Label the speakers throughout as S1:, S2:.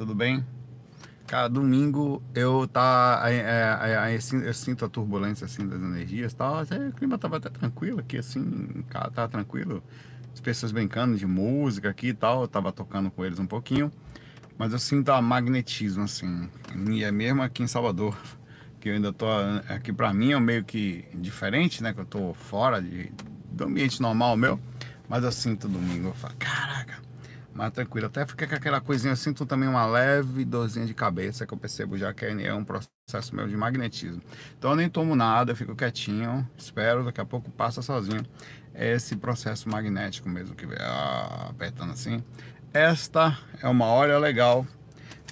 S1: tudo bem? Cara, domingo eu tá. É, é, é, eu sinto a turbulência assim das energias tal. O clima tava até tranquilo aqui, assim, cara, tava tranquilo. As pessoas brincando de música aqui e tal. Eu tava tocando com eles um pouquinho. Mas eu sinto a magnetismo, assim. E é mesmo aqui em Salvador. Que eu ainda tô. Aqui pra mim é meio que diferente, né? Que eu tô fora de, do ambiente normal meu. Mas eu sinto domingo. Eu falo, caraca mais tranquilo. Até fica com aquela coisinha, eu sinto também uma leve dorzinha de cabeça que eu percebo já que é um processo meu de magnetismo. Então eu nem tomo nada, eu fico quietinho, espero, daqui a pouco passa sozinho. Esse processo magnético mesmo que vem ah, apertando assim. Esta é uma hora legal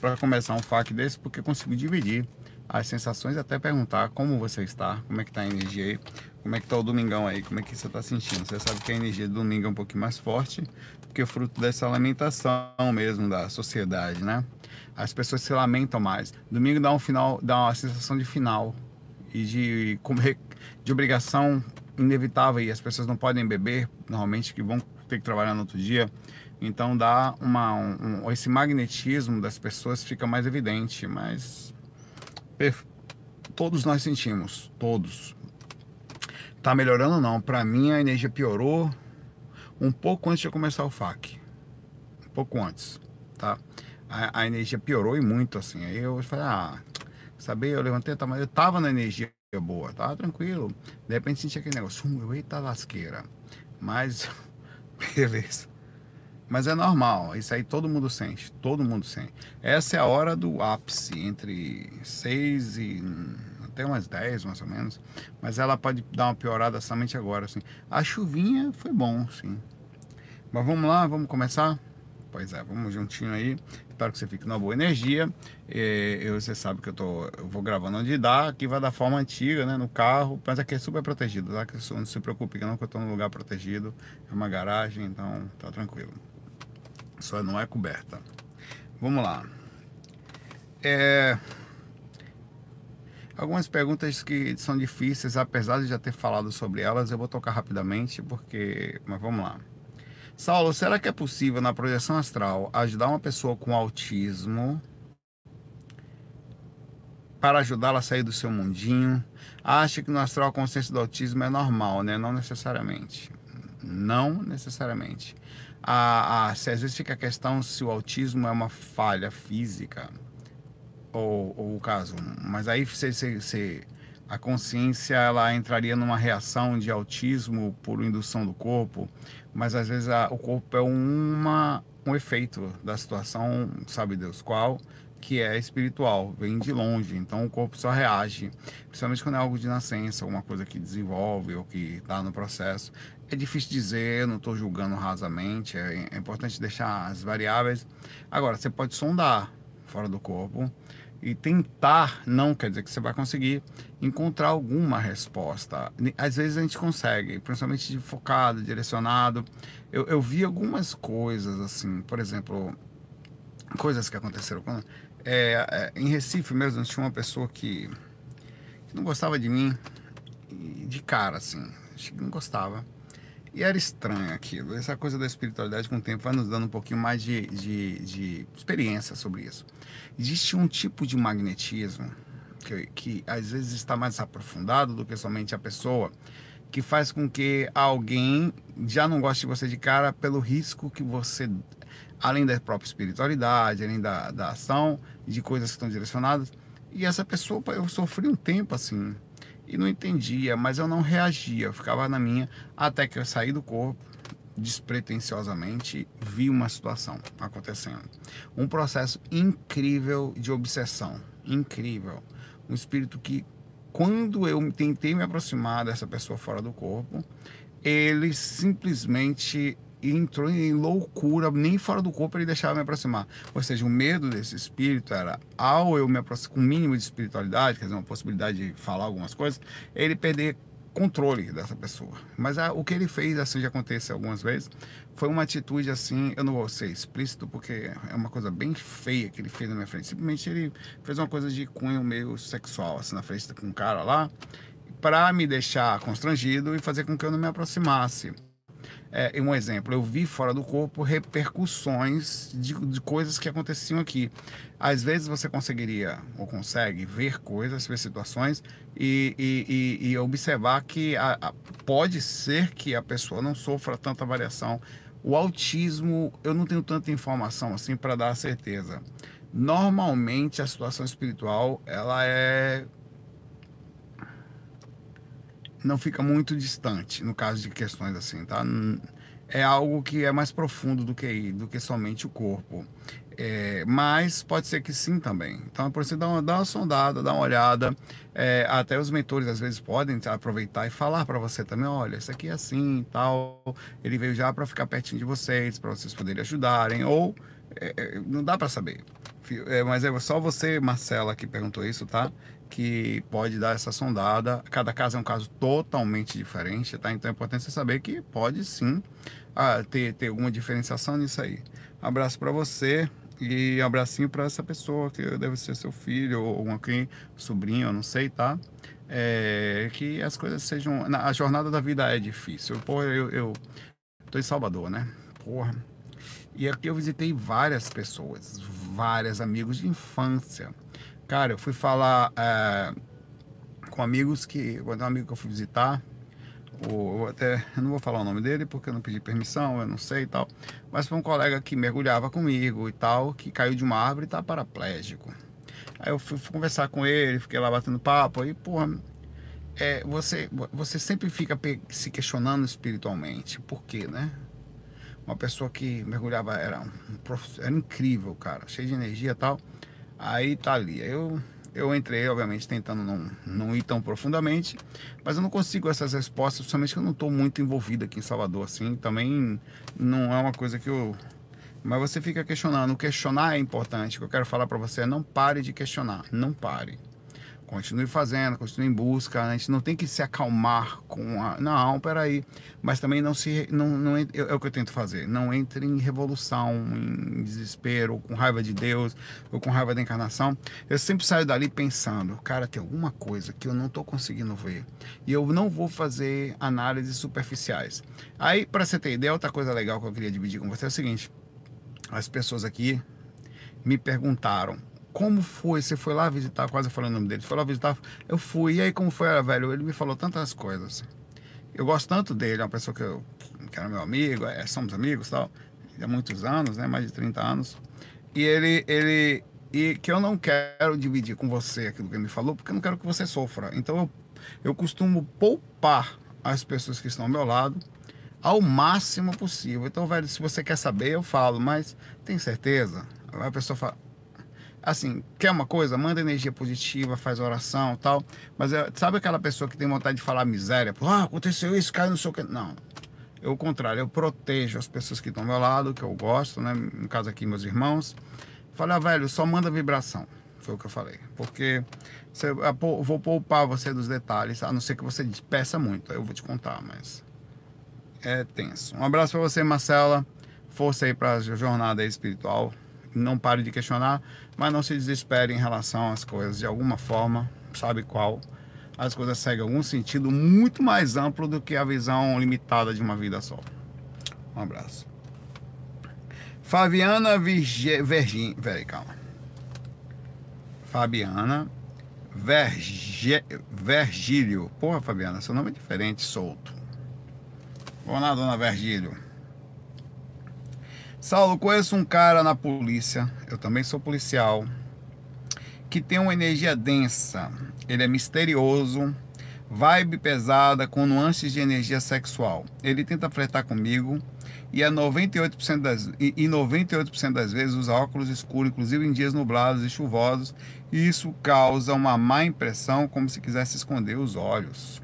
S1: para começar um FAQ desse, porque consigo dividir as sensações e até perguntar como você está, como é que está a energia aí, como é que está o domingão aí, como é que você está sentindo. Você sabe que a energia do domingo é um pouquinho mais forte, porque é fruto dessa lamentação mesmo da sociedade, né? As pessoas se lamentam mais. Domingo dá um final, dá uma sensação de final e de, de obrigação inevitável e as pessoas não podem beber normalmente que vão ter que trabalhar no outro dia. Então dá uma um, um, esse magnetismo das pessoas fica mais evidente, mas todos nós sentimos, todos. Tá melhorando não, para mim a energia piorou um pouco antes de começar o FAC. Um pouco antes, tá? A, a energia piorou e muito assim. Aí eu falei, ah, saber, eu levantei, tá, mas eu tava na energia boa, tava tranquilo. De repente senti aquele negócio, hum, eita lasqueira. Mas, beleza. Mas é normal, isso aí todo mundo sente, todo mundo sente. Essa é a hora do ápice, entre 6 e até umas 10 mais ou menos. Mas ela pode dar uma piorada somente agora, assim. A chuvinha foi bom, sim. Mas vamos lá, vamos começar? Pois é, vamos juntinho aí. Espero que você fique numa boa energia. E, eu, você sabe que eu, tô, eu vou gravando onde dá. Aqui vai da forma antiga, né? No carro. Mas aqui é super protegido, tá? Que não se preocupe, que não que eu estou num lugar protegido. É uma garagem, então tá tranquilo só não é coberta. Vamos lá. É... Algumas perguntas que são difíceis, apesar de já ter falado sobre elas, eu vou tocar rapidamente, porque. Mas vamos lá. Saulo, será que é possível na projeção astral ajudar uma pessoa com autismo para ajudá-la a sair do seu mundinho? Acha que no astral a consciência do autismo é normal, né? Não necessariamente. Não necessariamente a, a, se às vezes fica a questão se o autismo é uma falha física ou, ou o caso, mas aí se, se, a consciência ela entraria numa reação de autismo por indução do corpo, mas às vezes a, o corpo é uma, um efeito da situação, sabe Deus qual, que é espiritual, vem de longe, então o corpo só reage, principalmente quando é algo de nascença, alguma coisa que desenvolve ou que está no processo. É difícil dizer, não estou julgando rasamente, é, é, importante deixar as variáveis. Agora, você pode sondar fora do corpo e tentar, não quer dizer que você vai conseguir encontrar alguma resposta. Às vezes a gente consegue, principalmente focado, direcionado. Eu, eu vi algumas coisas assim, por exemplo, coisas que aconteceram quando, é, é, em Recife mesmo, tinha uma pessoa que, que não gostava de mim, de cara assim, não gostava. E era estranho aquilo. Essa coisa da espiritualidade, com o tempo, vai nos dando um pouquinho mais de, de, de experiência sobre isso. Existe um tipo de magnetismo que, que às vezes está mais aprofundado do que somente a pessoa, que faz com que alguém já não goste de você de cara pelo risco que você, além da própria espiritualidade, além da, da ação, de coisas que estão direcionadas. E essa pessoa, eu sofri um tempo assim e não entendia, mas eu não reagia, eu ficava na minha até que eu saí do corpo despretensiosamente vi uma situação acontecendo. Um processo incrível de obsessão, incrível. Um espírito que quando eu tentei me aproximar dessa pessoa fora do corpo, ele simplesmente entrou em loucura, nem fora do corpo ele deixava me aproximar. Ou seja, o medo desse espírito era, ao eu me aproximar com o mínimo de espiritualidade, quer dizer, uma possibilidade de falar algumas coisas, ele perder controle dessa pessoa. Mas a, o que ele fez, assim já aconteceu algumas vezes, foi uma atitude assim, eu não vou ser explícito porque é uma coisa bem feia que ele fez na minha frente. Simplesmente ele fez uma coisa de cunho meio sexual, assim, na frente com um cara lá, para me deixar constrangido e fazer com que eu não me aproximasse. É, um exemplo, eu vi fora do corpo repercussões de, de, coisas que aconteciam aqui. Às vezes você conseguiria ou consegue ver coisas, ver situações e, e, e, e observar que a, a, pode ser que a pessoa não sofra tanta variação. O autismo, eu não tenho tanta informação assim para dar certeza. Normalmente a situação espiritual ela é não fica muito distante no caso de questões assim, tá? É algo que é mais profundo do que do que somente o corpo. É, mas pode ser que sim também. Então é por isso dar uma, dar uma sondada, dar uma olhada. É, até os mentores às vezes podem aproveitar e falar para você também: olha, isso aqui é assim tal. Ele veio já para ficar pertinho de vocês, para vocês poderem ajudarem. Ou é, é não dá para saber. É, mas é só você, Marcela, que perguntou isso, tá? que pode dar essa sondada. Cada caso é um caso totalmente diferente, tá? Então é importante você saber que pode sim ah, ter, ter alguma diferenciação nisso aí. Abraço para você e abracinho para essa pessoa que deve ser seu filho ou alguém, sobrinho, eu não sei, tá? É, que as coisas sejam. A jornada da vida é difícil. Pô, eu, eu tô em Salvador, né? Porra. E aqui eu visitei várias pessoas, vários amigos de infância Cara, eu fui falar é, com amigos que. Um amigo que eu fui visitar, o, eu até eu não vou falar o nome dele porque eu não pedi permissão, eu não sei e tal. Mas foi um colega que mergulhava comigo e tal, que caiu de uma árvore e tá paraplégico. Aí eu fui, fui conversar com ele, fiquei lá batendo papo, aí, porra, é, você, você sempre fica se questionando espiritualmente. Por quê, né? Uma pessoa que mergulhava era, um, era incrível, cara, cheio de energia e tal. Aí tá ali. Eu, eu entrei, obviamente, tentando não, não ir tão profundamente, mas eu não consigo essas respostas, principalmente que eu não estou muito envolvido aqui em Salvador, assim. Também não é uma coisa que eu. Mas você fica questionando. Questionar é importante. O que eu quero falar para você é não pare de questionar. Não pare. Continue fazendo, continue em busca. A gente não tem que se acalmar com a. Não, peraí. Mas também não se. Não, não, é, é o que eu tento fazer. Não entre em revolução, em desespero, ou com raiva de Deus, ou com raiva da encarnação. Eu sempre saio dali pensando, cara, tem alguma coisa que eu não estou conseguindo ver. E eu não vou fazer análises superficiais. Aí, para você ter ideia, outra coisa legal que eu queria dividir com você é o seguinte: as pessoas aqui me perguntaram como foi? Você foi lá visitar, quase falei o nome dele, foi lá visitar? Eu fui, e aí como foi, velho? Ele me falou tantas coisas. Eu gosto tanto dele, é uma pessoa que, eu, que era meu amigo, é, somos amigos tal, há muitos anos, né? Mais de 30 anos. E ele, ele, e que eu não quero dividir com você aquilo que ele me falou, porque eu não quero que você sofra. Então eu, eu costumo poupar as pessoas que estão ao meu lado ao máximo possível. Então, velho, se você quer saber, eu falo, mas tem certeza? A pessoa fala, assim, quer uma coisa, manda energia positiva, faz oração tal. Mas é, sabe aquela pessoa que tem vontade de falar miséria? Ah, aconteceu isso, caiu no seu. Não. Eu, o contrário, eu protejo as pessoas que estão ao meu lado, que eu gosto, né? No caso aqui, meus irmãos. Falei, ah, velho, só manda vibração. Foi o que eu falei. Porque você, eu vou poupar você dos detalhes, a não ser que você peça muito. Eu vou te contar, mas é tenso. Um abraço para você, Marcela. Força aí para a jornada espiritual não pare de questionar, mas não se desespere em relação às coisas. De alguma forma, sabe qual, as coisas seguem algum sentido muito mais amplo do que a visão limitada de uma vida só. Um abraço. Fabiana Virgílio. Vergin... Peraí, calma. Fabiana Verge... Vergílio. Porra, Fabiana, seu nome é diferente, solto. Vamos lá, dona Vergílio. Saulo, conheço um cara na polícia, eu também sou policial, que tem uma energia densa. Ele é misterioso, vibe pesada, com nuances de energia sexual. Ele tenta flertar comigo e, é 98% das, e, e 98% das vezes usa óculos escuros, inclusive em dias nublados e chuvosos, e isso causa uma má impressão, como se quisesse esconder os olhos.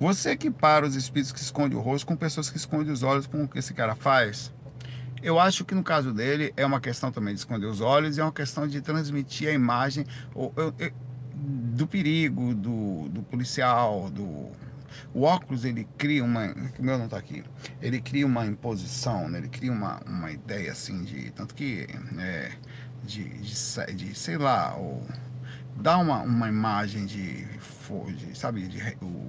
S1: Você equipara os espíritos que escondem o rosto com pessoas que escondem os olhos, como que esse cara faz? Eu acho que no caso dele é uma questão também de esconder os olhos é uma questão de transmitir a imagem do perigo, do, do policial, do, o óculos ele cria uma. O meu não está aqui. Ele cria uma imposição, né? ele cria uma, uma ideia assim de. Tanto que. É, de, de, de, sei lá, ou, dá uma, uma imagem de. de sabe? De, o,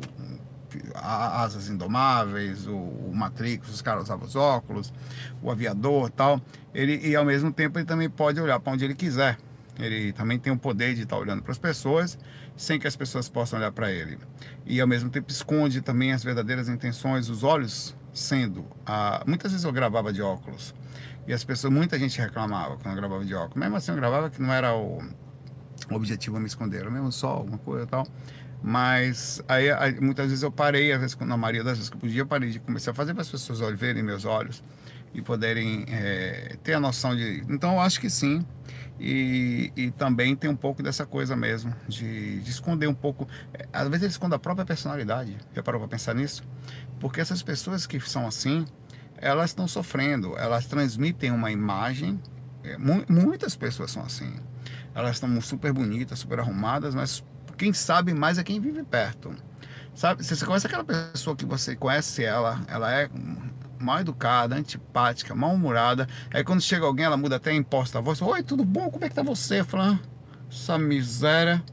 S1: Asas Indomáveis, o, o Matrix, os caras usavam os óculos, o aviador tal. Ele, e ao mesmo tempo ele também pode olhar para onde ele quiser. Ele também tem o poder de estar olhando para as pessoas sem que as pessoas possam olhar para ele. E ao mesmo tempo esconde também as verdadeiras intenções, os olhos sendo. Ah, muitas vezes eu gravava de óculos e as pessoas, muita gente reclamava quando eu gravava de óculos. Mesmo assim eu gravava que não era o, o objetivo me esconder, mesmo só alguma coisa e tal. Mas aí, aí, muitas vezes eu parei, às vezes, na maioria das vezes que eu podia, eu parei de começar a fazer para as pessoas verem meus olhos e poderem é, ter a noção de. Então eu acho que sim. E, e também tem um pouco dessa coisa mesmo, de, de esconder um pouco. É, às vezes ele esconde a própria personalidade. Já parou para pensar nisso? Porque essas pessoas que são assim, elas estão sofrendo, elas transmitem uma imagem. É, mu muitas pessoas são assim. Elas estão super bonitas, super arrumadas, mas quem sabe mais é quem vive perto. Sabe, você conhece aquela pessoa que você conhece ela, ela é mal educada, antipática, mal-humorada. Aí quando chega alguém, ela muda até a imposta a voz. Oi, tudo bom? Como é que tá você? Fala, ah, essa miséria.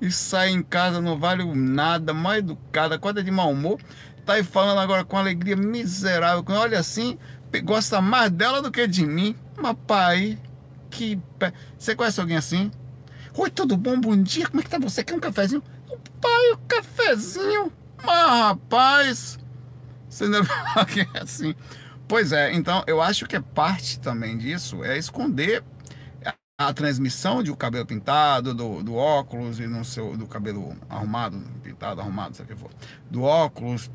S1: E sai em casa, não vale nada, mal educada, acorda de mau humor. Tá aí falando agora com alegria miserável. Olha assim, gosta mais dela do que de mim. Mas pai, que. Você conhece alguém assim? Oi, tudo bom? Bom dia, como é que tá você? Quer um cafezinho? Pai, o cafezinho? Mas rapaz, você que é assim. Pois é, então eu acho que é parte também disso, é esconder a transmissão de o cabelo pintado, do, do óculos e no seu, do cabelo arrumado, pintado, arrumado, sei o que for, do óculos,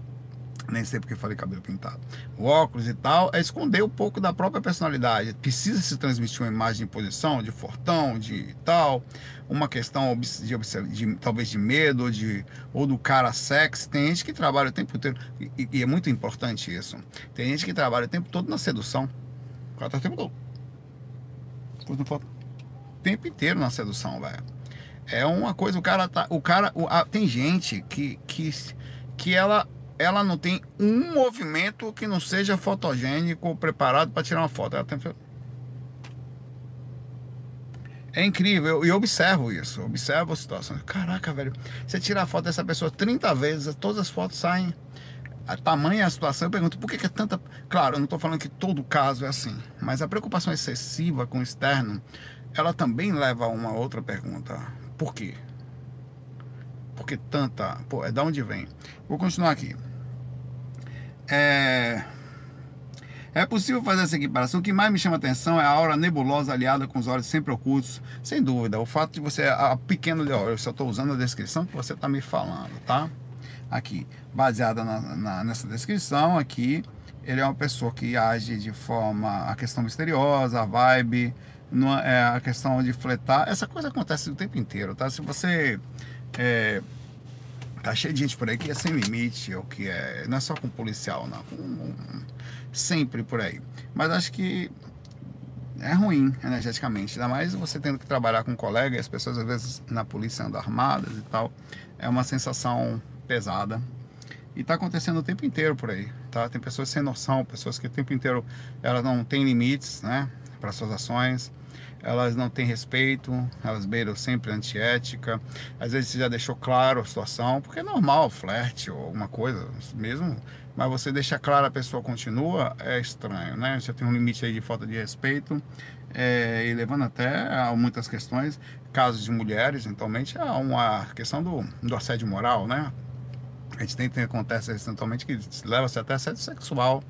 S1: nem sei porque falei cabelo pintado, o óculos e tal, é esconder um pouco da própria personalidade. Precisa se transmitir uma imagem de posição, de fortão, de tal, uma questão de, de talvez de medo, de, ou do cara sexy. Tem gente que trabalha o tempo inteiro, e, e, é muito importante isso. Tem gente que trabalha o tempo todo na sedução. O cara tá o tempo todo. O tempo inteiro na sedução, velho. É uma coisa, o cara tá. O cara. O, a, tem gente que, que, que ela ela não tem um movimento que não seja fotogênico preparado para tirar uma foto. Ela tem... É incrível, e eu, eu observo isso, observo a situação. Caraca, velho, você tira a foto dessa pessoa 30 vezes, todas as fotos saem. A tamanha a situação, eu pergunto, por que, que é tanta. Claro, eu não estou falando que todo caso é assim, mas a preocupação excessiva com o externo, ela também leva a uma outra pergunta. Por quê? Por que tanta. Pô, é da onde vem? Vou continuar aqui. É... É possível fazer essa equiparação. O que mais me chama atenção é a aura nebulosa aliada com os olhos sempre ocultos. Sem dúvida, o fato de você. A pequeno. Eu só estou usando a descrição que você está me falando, tá? Aqui, baseada na, na, nessa descrição, aqui, ele é uma pessoa que age de forma. A questão misteriosa, a vibe, numa, é, a questão de fletar. Essa coisa acontece o tempo inteiro, tá? Se você. É, Tá cheio de gente por aí que é sem limite, ou que é. Não é só com policial, não. Sempre por aí. Mas acho que é ruim energeticamente. Ainda mais você tendo que trabalhar com um colega as pessoas às vezes na polícia andam armadas e tal. É uma sensação pesada. E tá acontecendo o tempo inteiro por aí, tá? Tem pessoas sem noção, pessoas que o tempo inteiro elas não têm limites, né? Para suas ações elas não têm respeito, elas beiram sempre antiética. Às vezes você já deixou claro a situação, porque é normal, flerte ou alguma coisa, mesmo, mas você deixa claro a pessoa continua, é estranho, né? Você tem um limite aí de falta de respeito, é, e levando até a muitas questões, casos de mulheres, eventualmente, a uma questão do, do assédio moral, né? A gente tem, tem acontece recentemente que leva-se até sexo sexual,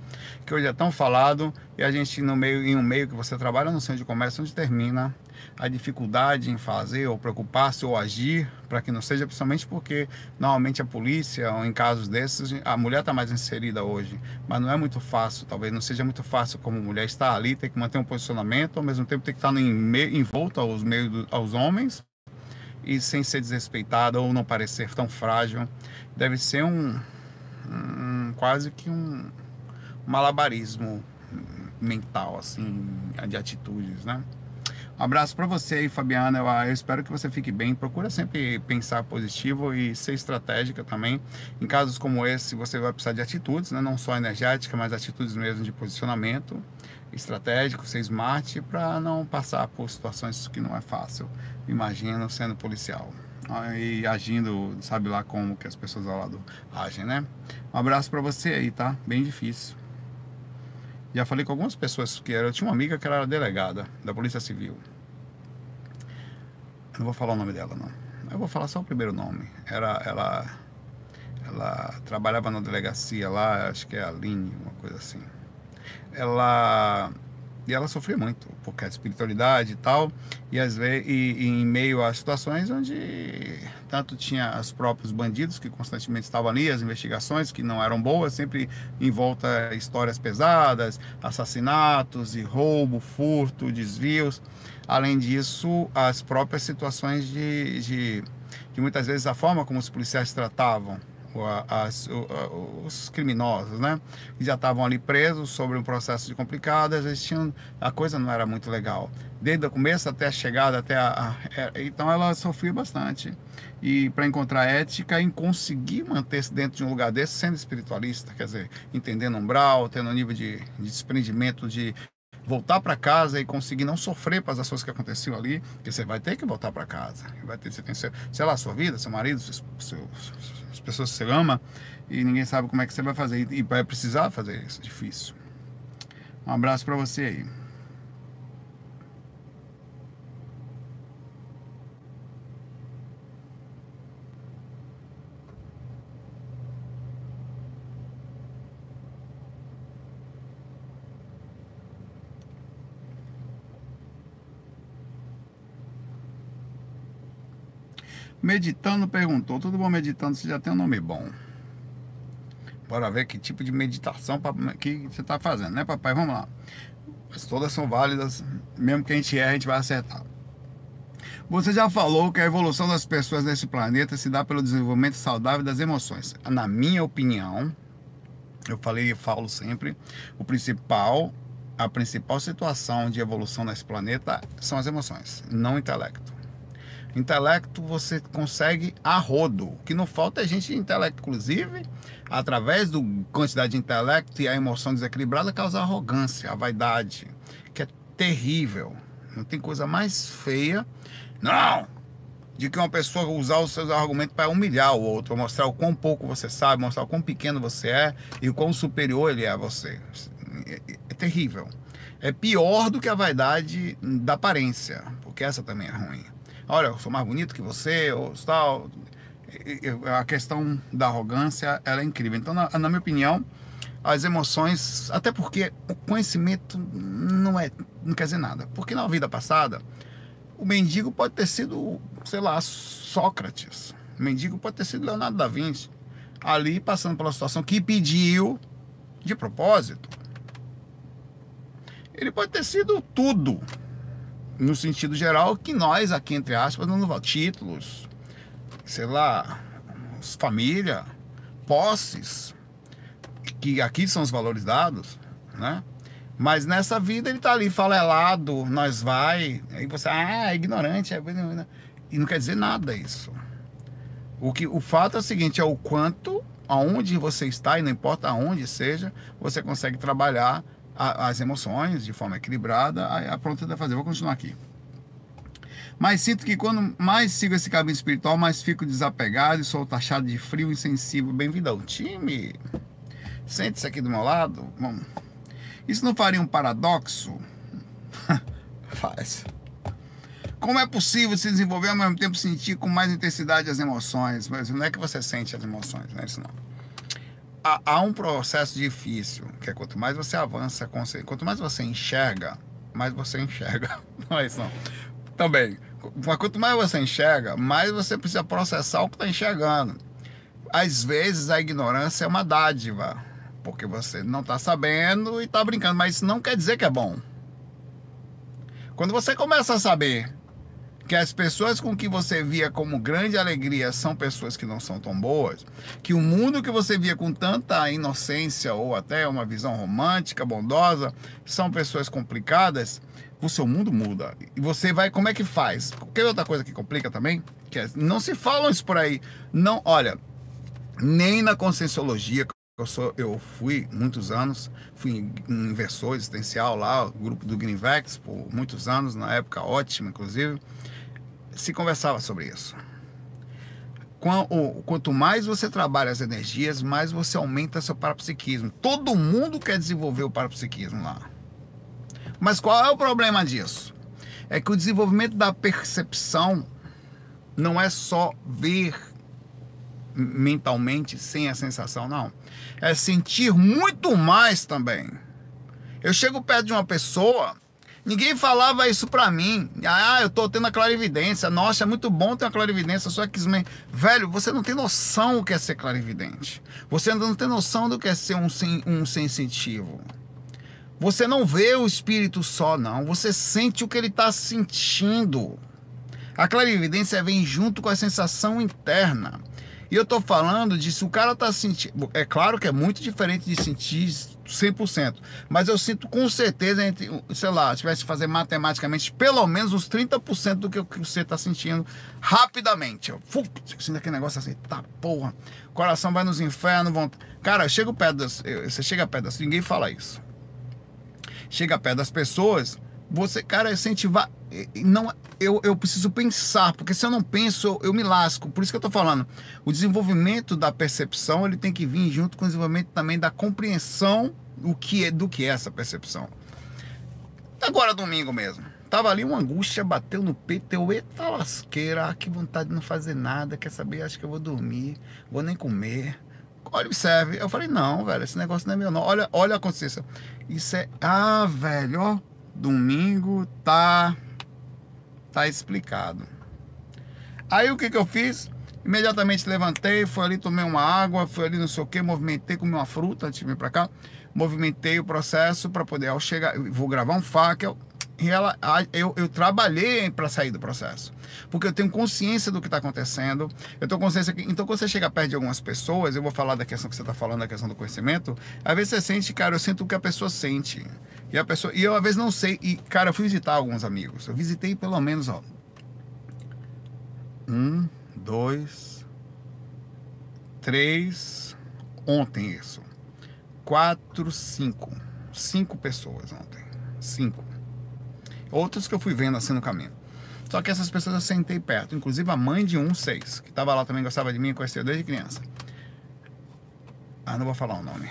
S1: que hoje é tão falado, e a gente no meio, em um meio que você trabalha no centro de comércio, onde termina a dificuldade em fazer, ou preocupar-se, ou agir, para que não seja, principalmente porque normalmente a polícia, ou em casos desses, a mulher está mais inserida hoje, mas não é muito fácil, talvez não seja muito fácil como mulher estar ali, tem que manter um posicionamento, ao mesmo tempo tem que estar em, em volta aos, meios aos homens, e sem ser desrespeitada ou não parecer tão frágil. Deve ser um, um quase que um malabarismo mental, assim, de atitudes, né? Um abraço para você aí, Fabiana. Eu, espero que você fique bem. Procura sempre pensar positivo e ser estratégica também. Em casos como esse, você vai precisar de atitudes, né? não só energética, mas atitudes mesmo de posicionamento estratégico, ser smart, para não passar por situações que não é fácil imagino, sendo policial. e agindo, sabe lá como que as pessoas ao lado agem, né? Um abraço para você aí, tá? Bem difícil. Já falei com algumas pessoas que eu tinha uma amiga que era delegada da Polícia Civil. Eu não vou falar o nome dela, não. Eu vou falar só o primeiro nome. Era ela ela trabalhava na delegacia lá, acho que é a Aline, uma coisa assim. Ela e ela sofria muito, porque a espiritualidade e tal, e às vezes e, e em meio a situações onde tanto tinha os próprios bandidos que constantemente estavam ali, as investigações que não eram boas, sempre em volta histórias pesadas, assassinatos e roubo, furto, desvios. Além disso, as próprias situações de, de, de muitas vezes a forma como os policiais tratavam as, os criminosos, né? Que já estavam ali presos sobre um processo de complicado, às vezes tinham, a coisa não era muito legal. Desde o começo até a chegada, até a, a é, então ela sofria bastante. E para encontrar ética em conseguir manter-se dentro de um lugar desse, sendo espiritualista, quer dizer, entendendo umbral, tendo um nível de, de desprendimento de voltar para casa e conseguir não sofrer para as ações que aconteciam ali, porque você vai ter que voltar para casa. Vai ter, você tem, sei lá, sua vida, seu marido, seu, seu, as pessoas que você ama, e ninguém sabe como é que você vai fazer. E vai precisar fazer isso, difícil. Um abraço para você aí. Meditando perguntou, tudo bom meditando, você já tem um nome bom. Bora ver que tipo de meditação que você está fazendo, né papai? Vamos lá. Mas todas são válidas, mesmo que a gente erre, a gente vai acertar. Você já falou que a evolução das pessoas nesse planeta se dá pelo desenvolvimento saudável das emoções. Na minha opinião, eu falei e falo sempre, o principal, a principal situação de evolução nesse planeta são as emoções, não o intelecto. Intelecto você consegue a rodo. O que não falta é gente de intelecto, inclusive, através da quantidade de intelecto e a emoção desequilibrada, causa arrogância, a vaidade, que é terrível. Não tem coisa mais feia. Não! De que uma pessoa usar os seus argumentos para humilhar o outro, mostrar o quão pouco você sabe, mostrar o quão pequeno você é e o quão superior ele é a você. É, é terrível. É pior do que a vaidade da aparência, porque essa também é ruim olha, eu sou mais bonito que você, ou tal. A questão da arrogância, ela é incrível. Então, na, na minha opinião, as emoções, até porque o conhecimento não é, não quer dizer nada. Porque na vida passada, o mendigo pode ter sido, sei lá, Sócrates. O mendigo pode ter sido Leonardo da Vinci. Ali passando pela situação que pediu de propósito. Ele pode ter sido tudo no sentido geral, que nós aqui, entre aspas, não nos títulos, sei lá, família, posses, que aqui são os valores dados, né? Mas nessa vida ele tá ali falelado, nós vai, aí você, ah, é ignorante, é... e não quer dizer nada isso. O, que, o fato é o seguinte, é o quanto, aonde você está, e não importa aonde seja, você consegue trabalhar a, as emoções de forma equilibrada, aí a pronta fazer. Vou continuar aqui. Mas sinto que quando mais sigo esse caminho espiritual, mais fico desapegado e sou taxado de frio e insensível. Bem-vindo ao time. Sente-se aqui do meu lado. Isso não faria um paradoxo? Faz. Como é possível se desenvolver ao mesmo tempo sentir com mais intensidade as emoções? Mas não é que você sente as emoções, não é isso não há, um processo difícil, que é quanto mais você avança, quanto mais você enxerga, mais você enxerga. Não é isso não. Também. Mas quanto mais você enxerga, mais você precisa processar o que está enxergando. Às vezes a ignorância é uma dádiva, porque você não está sabendo e está brincando, mas isso não quer dizer que é bom. Quando você começa a saber que as pessoas com que você via como grande alegria são pessoas que não são tão boas, que o mundo que você via com tanta inocência ou até uma visão romântica, bondosa, são pessoas complicadas, o seu mundo muda. E você vai, como é que faz? Quer outra coisa que complica também? Que é, não se falam isso por aí. Não, olha, nem na conscienciologia, eu, sou, eu fui muitos anos, fui inversor existencial lá, grupo do Greenvex, por muitos anos, na época ótima, inclusive se conversava sobre isso. Quanto mais você trabalha as energias, mais você aumenta seu parapsiquismo. Todo mundo quer desenvolver o parapsiquismo lá. Mas qual é o problema disso? É que o desenvolvimento da percepção não é só ver mentalmente sem a sensação, não. É sentir muito mais também. Eu chego perto de uma pessoa Ninguém falava isso pra mim. Ah, eu tô tendo a clarividência. Nossa, é muito bom ter a clarividência. Só que, velho, você não tem noção do que é ser clarividente. Você não tem noção do que é ser um, um sensitivo. Você não vê o espírito só, não. Você sente o que ele está sentindo. A clarividência vem junto com a sensação interna. E eu tô falando de se o cara tá sentindo. É claro que é muito diferente de sentir 100%, mas eu sinto com certeza, entre, sei lá, tivesse que fazer matematicamente pelo menos uns 30% do que, que você tá sentindo rapidamente. Eu, sinto aquele negócio assim, tá porra. Coração vai nos infernos, vão. Cara, chega perto das. Você chega perto das. Ninguém fala isso. Chega perto das pessoas, você, cara, incentivar não eu, eu preciso pensar, porque se eu não penso, eu, me lasco. Por isso que eu estou falando, o desenvolvimento da percepção ele tem que vir junto com o desenvolvimento também da compreensão do que é, do que é essa percepção. Agora domingo mesmo. Tava ali uma angústia, bateu no peito, eu, eita lasqueira, ah, que vontade de não fazer nada, quer saber, acho que eu vou dormir, vou nem comer. Olha, observe. Eu falei, não, velho, esse negócio não é meu não. Olha, olha a consciência. Isso é, ah, velho, ó, domingo tá Tá explicado. Aí o que, que eu fiz? Imediatamente levantei, fui ali, tomei uma água, fui ali não sei o que, movimentei, comi uma fruta antes de vir para cá. Movimentei o processo para poder, ao chegar, vou gravar um fackel. E ela, eu, eu trabalhei para sair do processo. Porque eu tenho consciência do que está acontecendo. Eu tenho consciência que. Então, quando você chega perto de algumas pessoas, eu vou falar da questão que você está falando, da questão do conhecimento. Às vezes você sente, cara, eu sinto o que a pessoa sente. E a pessoa. E eu às vezes não sei. E, cara, eu fui visitar alguns amigos. Eu visitei pelo menos, ó. Um, dois, três. Ontem isso. Quatro, cinco. Cinco pessoas ontem. Cinco. Outros que eu fui vendo assim no caminho. Só que essas pessoas eu sentei perto. Inclusive a mãe de um seis, que estava lá também, gostava de mim, conhecia desde criança. Ah, não vou falar o nome.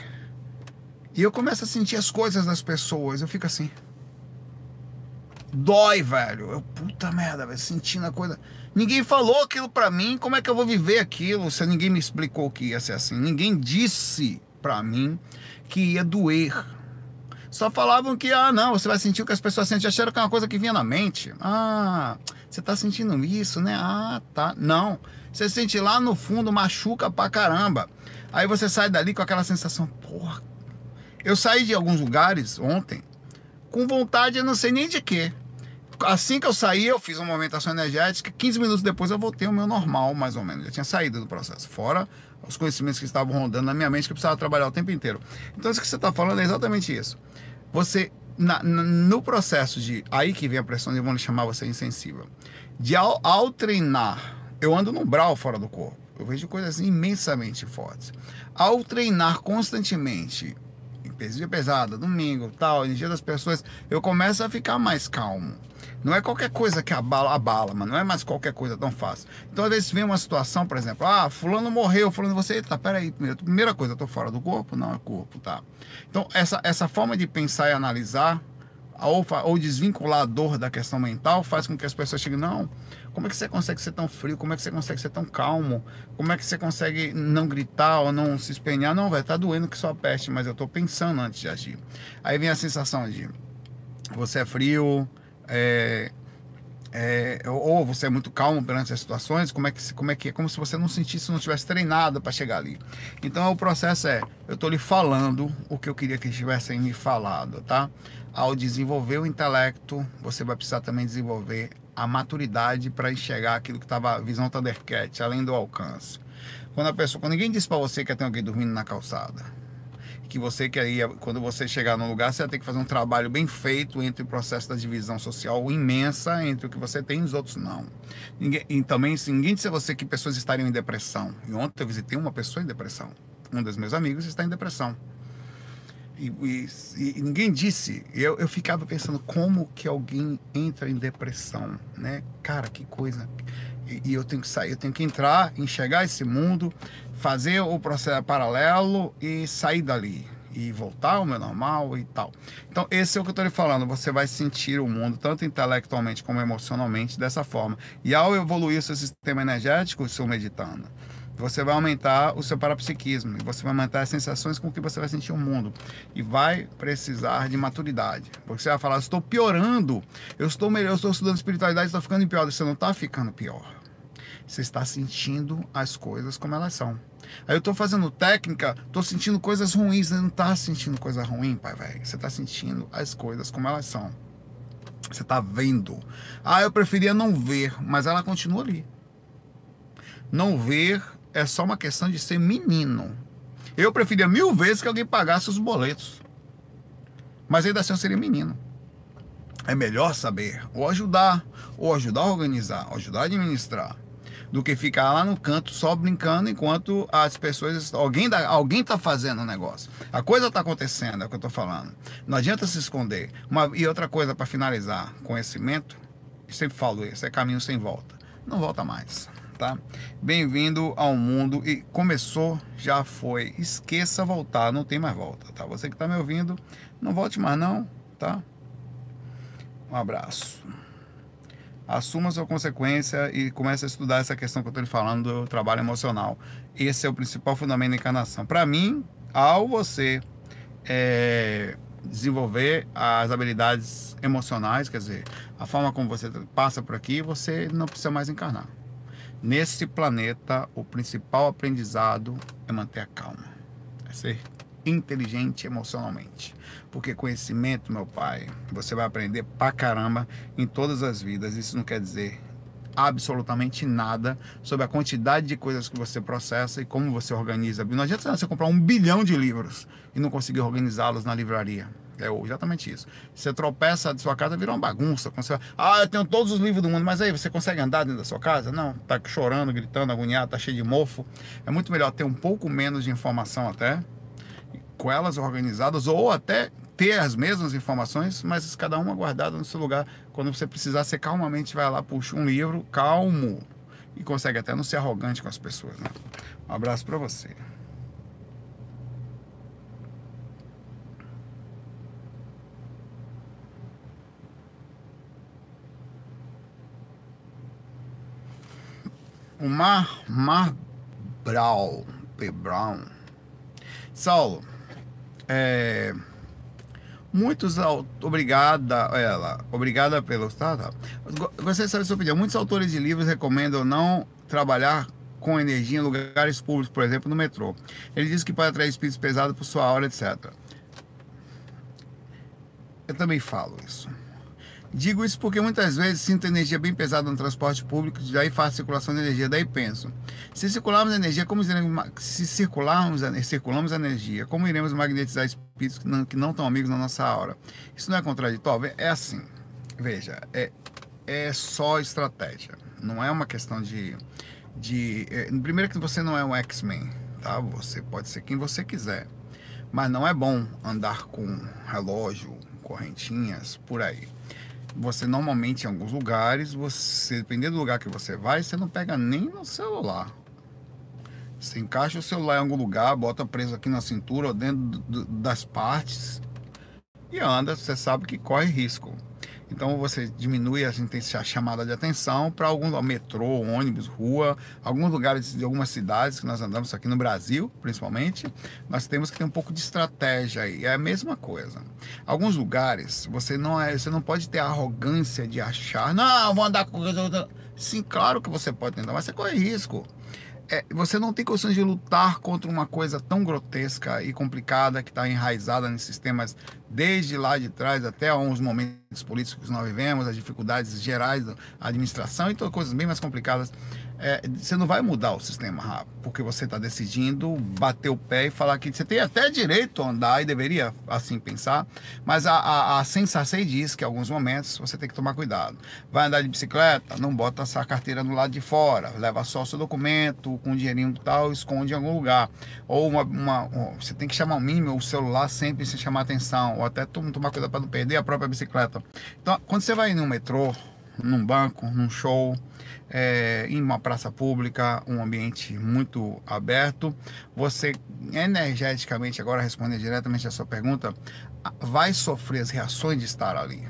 S1: E eu começo a sentir as coisas das pessoas. Eu fico assim. Dói, velho. Eu, puta merda, velho. Sentindo a coisa. Ninguém falou aquilo pra mim. Como é que eu vou viver aquilo se ninguém me explicou que ia ser assim? Ninguém disse pra mim que ia doer. Só falavam que, ah, não, você vai sentir o que as pessoas sentem. Acharam que é uma coisa que vinha na mente. Ah, você tá sentindo isso, né? Ah, tá. Não. Você sente lá no fundo, machuca pra caramba. Aí você sai dali com aquela sensação, porra, eu saí de alguns lugares ontem com vontade, eu não sei nem de quê. Assim que eu saí, eu fiz uma movimentação energética. 15 minutos depois eu voltei ao meu normal, mais ou menos. Eu tinha saído do processo. Fora os conhecimentos que estavam rondando na minha mente, que eu precisava trabalhar o tempo inteiro. Então, isso que você está falando é exatamente isso. Você, na, no processo de. Aí que vem a pressão, de vão chamar você insensível. De ao, ao treinar, eu ando num brau fora do corpo. Eu vejo coisas imensamente fortes. Ao treinar constantemente dia pesada, domingo, tal, dia das pessoas, eu começo a ficar mais calmo. Não é qualquer coisa que abala, abala, mas não é mais qualquer coisa tão fácil. Então, às vezes vem uma situação, por exemplo, ah, fulano morreu, fulano você, eita, peraí, primeira coisa, eu tô fora do corpo? Não, é corpo, tá. Então, essa, essa forma de pensar e analisar, ou, ou desvincular a dor da questão mental, faz com que as pessoas cheguem, não, como é que você consegue ser tão frio? Como é que você consegue ser tão calmo? Como é que você consegue não gritar ou não se espenhar? Não, vai tá doendo que só peste, mas eu tô pensando antes de agir. Aí vem a sensação de você é frio, é, é, ou você é muito calmo perante as situações, como é que como é que é como se você não sentisse, não tivesse treinado para chegar ali. Então o processo é, eu estou lhe falando o que eu queria que tivessem me falado, tá? Ao desenvolver o intelecto, você vai precisar também desenvolver a maturidade para enxergar aquilo que estava a visão Thundercat, além do alcance. Quando a pessoa, quando ninguém diz para você que tem alguém dormindo na calçada, que você quer ir, quando você chegar no lugar, você vai ter que fazer um trabalho bem feito entre o processo da divisão social imensa entre o que você tem e os outros não. Ninguém, e também, ninguém disse a você que pessoas estariam em depressão. E ontem eu visitei uma pessoa em depressão. Um dos meus amigos está em depressão. E, e, e, ninguém disse. Eu, eu ficava pensando como que alguém entra em depressão, né? Cara, que coisa. E, e eu tenho que sair, eu tenho que entrar, enxergar esse mundo, fazer o processo paralelo e sair dali e voltar ao meu normal e tal. Então, esse é o que eu estou lhe falando. Você vai sentir o mundo, tanto intelectualmente como emocionalmente, dessa forma. E ao evoluir seu sistema energético, seu meditando, você vai aumentar o seu parapsiquismo você vai aumentar as sensações com que você vai sentir o mundo. E vai precisar de maturidade. Porque você vai falar estou piorando. Eu estou melhor eu estou estudando espiritualidade estou ficando pior. Você não está ficando pior. Você está sentindo as coisas como elas são. Aí eu estou fazendo técnica estou sentindo coisas ruins. Você não está sentindo coisa ruim pai velho. Você está sentindo as coisas como elas são. Você está vendo. Ah eu preferia não ver mas ela continua ali. Não ver é só uma questão de ser menino. Eu preferia mil vezes que alguém pagasse os boletos. Mas ainda assim eu seria menino. É melhor saber, ou ajudar, ou ajudar a organizar, ou ajudar a administrar, do que ficar lá no canto só brincando enquanto as pessoas. Alguém, está alguém tá fazendo o um negócio. A coisa está acontecendo, é o que eu estou falando. Não adianta se esconder. Uma, e outra coisa para finalizar: conhecimento, sempre falo isso, é caminho sem volta. Não volta mais tá? Bem-vindo ao mundo e começou, já foi. Esqueça voltar, não tem mais volta, tá? Você que está me ouvindo, não volte mais não, tá? Um abraço. Assuma sua consequência e comece a estudar essa questão que eu estou lhe falando do trabalho emocional. Esse é o principal fundamento da encarnação. Para mim, ao você é, desenvolver as habilidades emocionais, quer dizer, a forma como você passa por aqui, você não precisa mais encarnar. Nesse planeta, o principal aprendizado é manter a calma, é ser inteligente emocionalmente. Porque conhecimento, meu pai, você vai aprender pra caramba em todas as vidas. Isso não quer dizer absolutamente nada sobre a quantidade de coisas que você processa e como você organiza. Não adianta você comprar um bilhão de livros e não conseguir organizá-los na livraria. É exatamente isso. Você tropeça de sua casa, vira uma bagunça. Você, ah, eu tenho todos os livros do mundo, mas aí você consegue andar dentro da sua casa? Não, tá chorando, gritando, agoniado, tá cheio de mofo. É muito melhor ter um pouco menos de informação até, com elas organizadas, ou até ter as mesmas informações, mas cada uma guardada no seu lugar. Quando você precisar, você calmamente vai lá, puxa um livro, calmo, e consegue até não ser arrogante com as pessoas. Né? Um abraço para você. O Mar, Mar Brown. Brown. Saulo, é, muitos, obrigada, ela, obrigada pelo, tá, tá. Gostaria de saber sua opinião. Muitos autores de livros recomendam não trabalhar com energia em lugares públicos, por exemplo, no metrô. Ele diz que pode atrair espíritos pesados por sua hora, etc. Eu também falo isso. Digo isso porque muitas vezes sinto energia bem pesada no transporte público, daí faço circulação de energia, daí penso, se circularmos energia, como iremos, se circularmos, circulamos energia, como iremos magnetizar espíritos que não, que não estão amigos na nossa aura? Isso não é contraditório? É assim, veja, é, é só estratégia, não é uma questão de... de é, primeiro que você não é um X-Men, tá? Você pode ser quem você quiser, mas não é bom andar com relógio, correntinhas, por aí você normalmente em alguns lugares, você, dependendo do lugar que você vai, você não pega nem no celular. Você encaixa o celular em algum lugar, bota preso aqui na cintura ou dentro do, das partes e anda, você sabe que corre risco. Então você diminui a, a chamada de atenção para algum metrô, ônibus, rua, alguns lugares de algumas cidades que nós andamos aqui no Brasil, principalmente, nós temos que ter um pouco de estratégia aí. É a mesma coisa. Alguns lugares você não é, você não pode ter a arrogância de achar, não, vou andar com Sim, claro que você pode tentar, mas você corre risco é, você não tem condições de lutar contra uma coisa tão grotesca e complicada que está enraizada nos sistemas desde lá de trás até alguns momentos políticos que nós vivemos, as dificuldades gerais da administração e todas coisas bem mais complicadas é, você não vai mudar o sistema rápido, porque você está decidindo bater o pé e falar que você tem até direito a andar e deveria assim pensar, mas a, a, a diz que em alguns momentos você tem que tomar cuidado. Vai andar de bicicleta, não bota essa carteira no lado de fora, leva só o seu documento com um dinheirinho tal, esconde em algum lugar. Ou uma, uma, você tem que chamar o mínimo, o celular sempre se chamar atenção, ou até tomar cuidado para não perder a própria bicicleta. Então, quando você vai no metrô, num banco, num show, é, em uma praça pública, um ambiente muito aberto, você energeticamente, agora respondendo diretamente a sua pergunta, vai sofrer as reações de estar ali.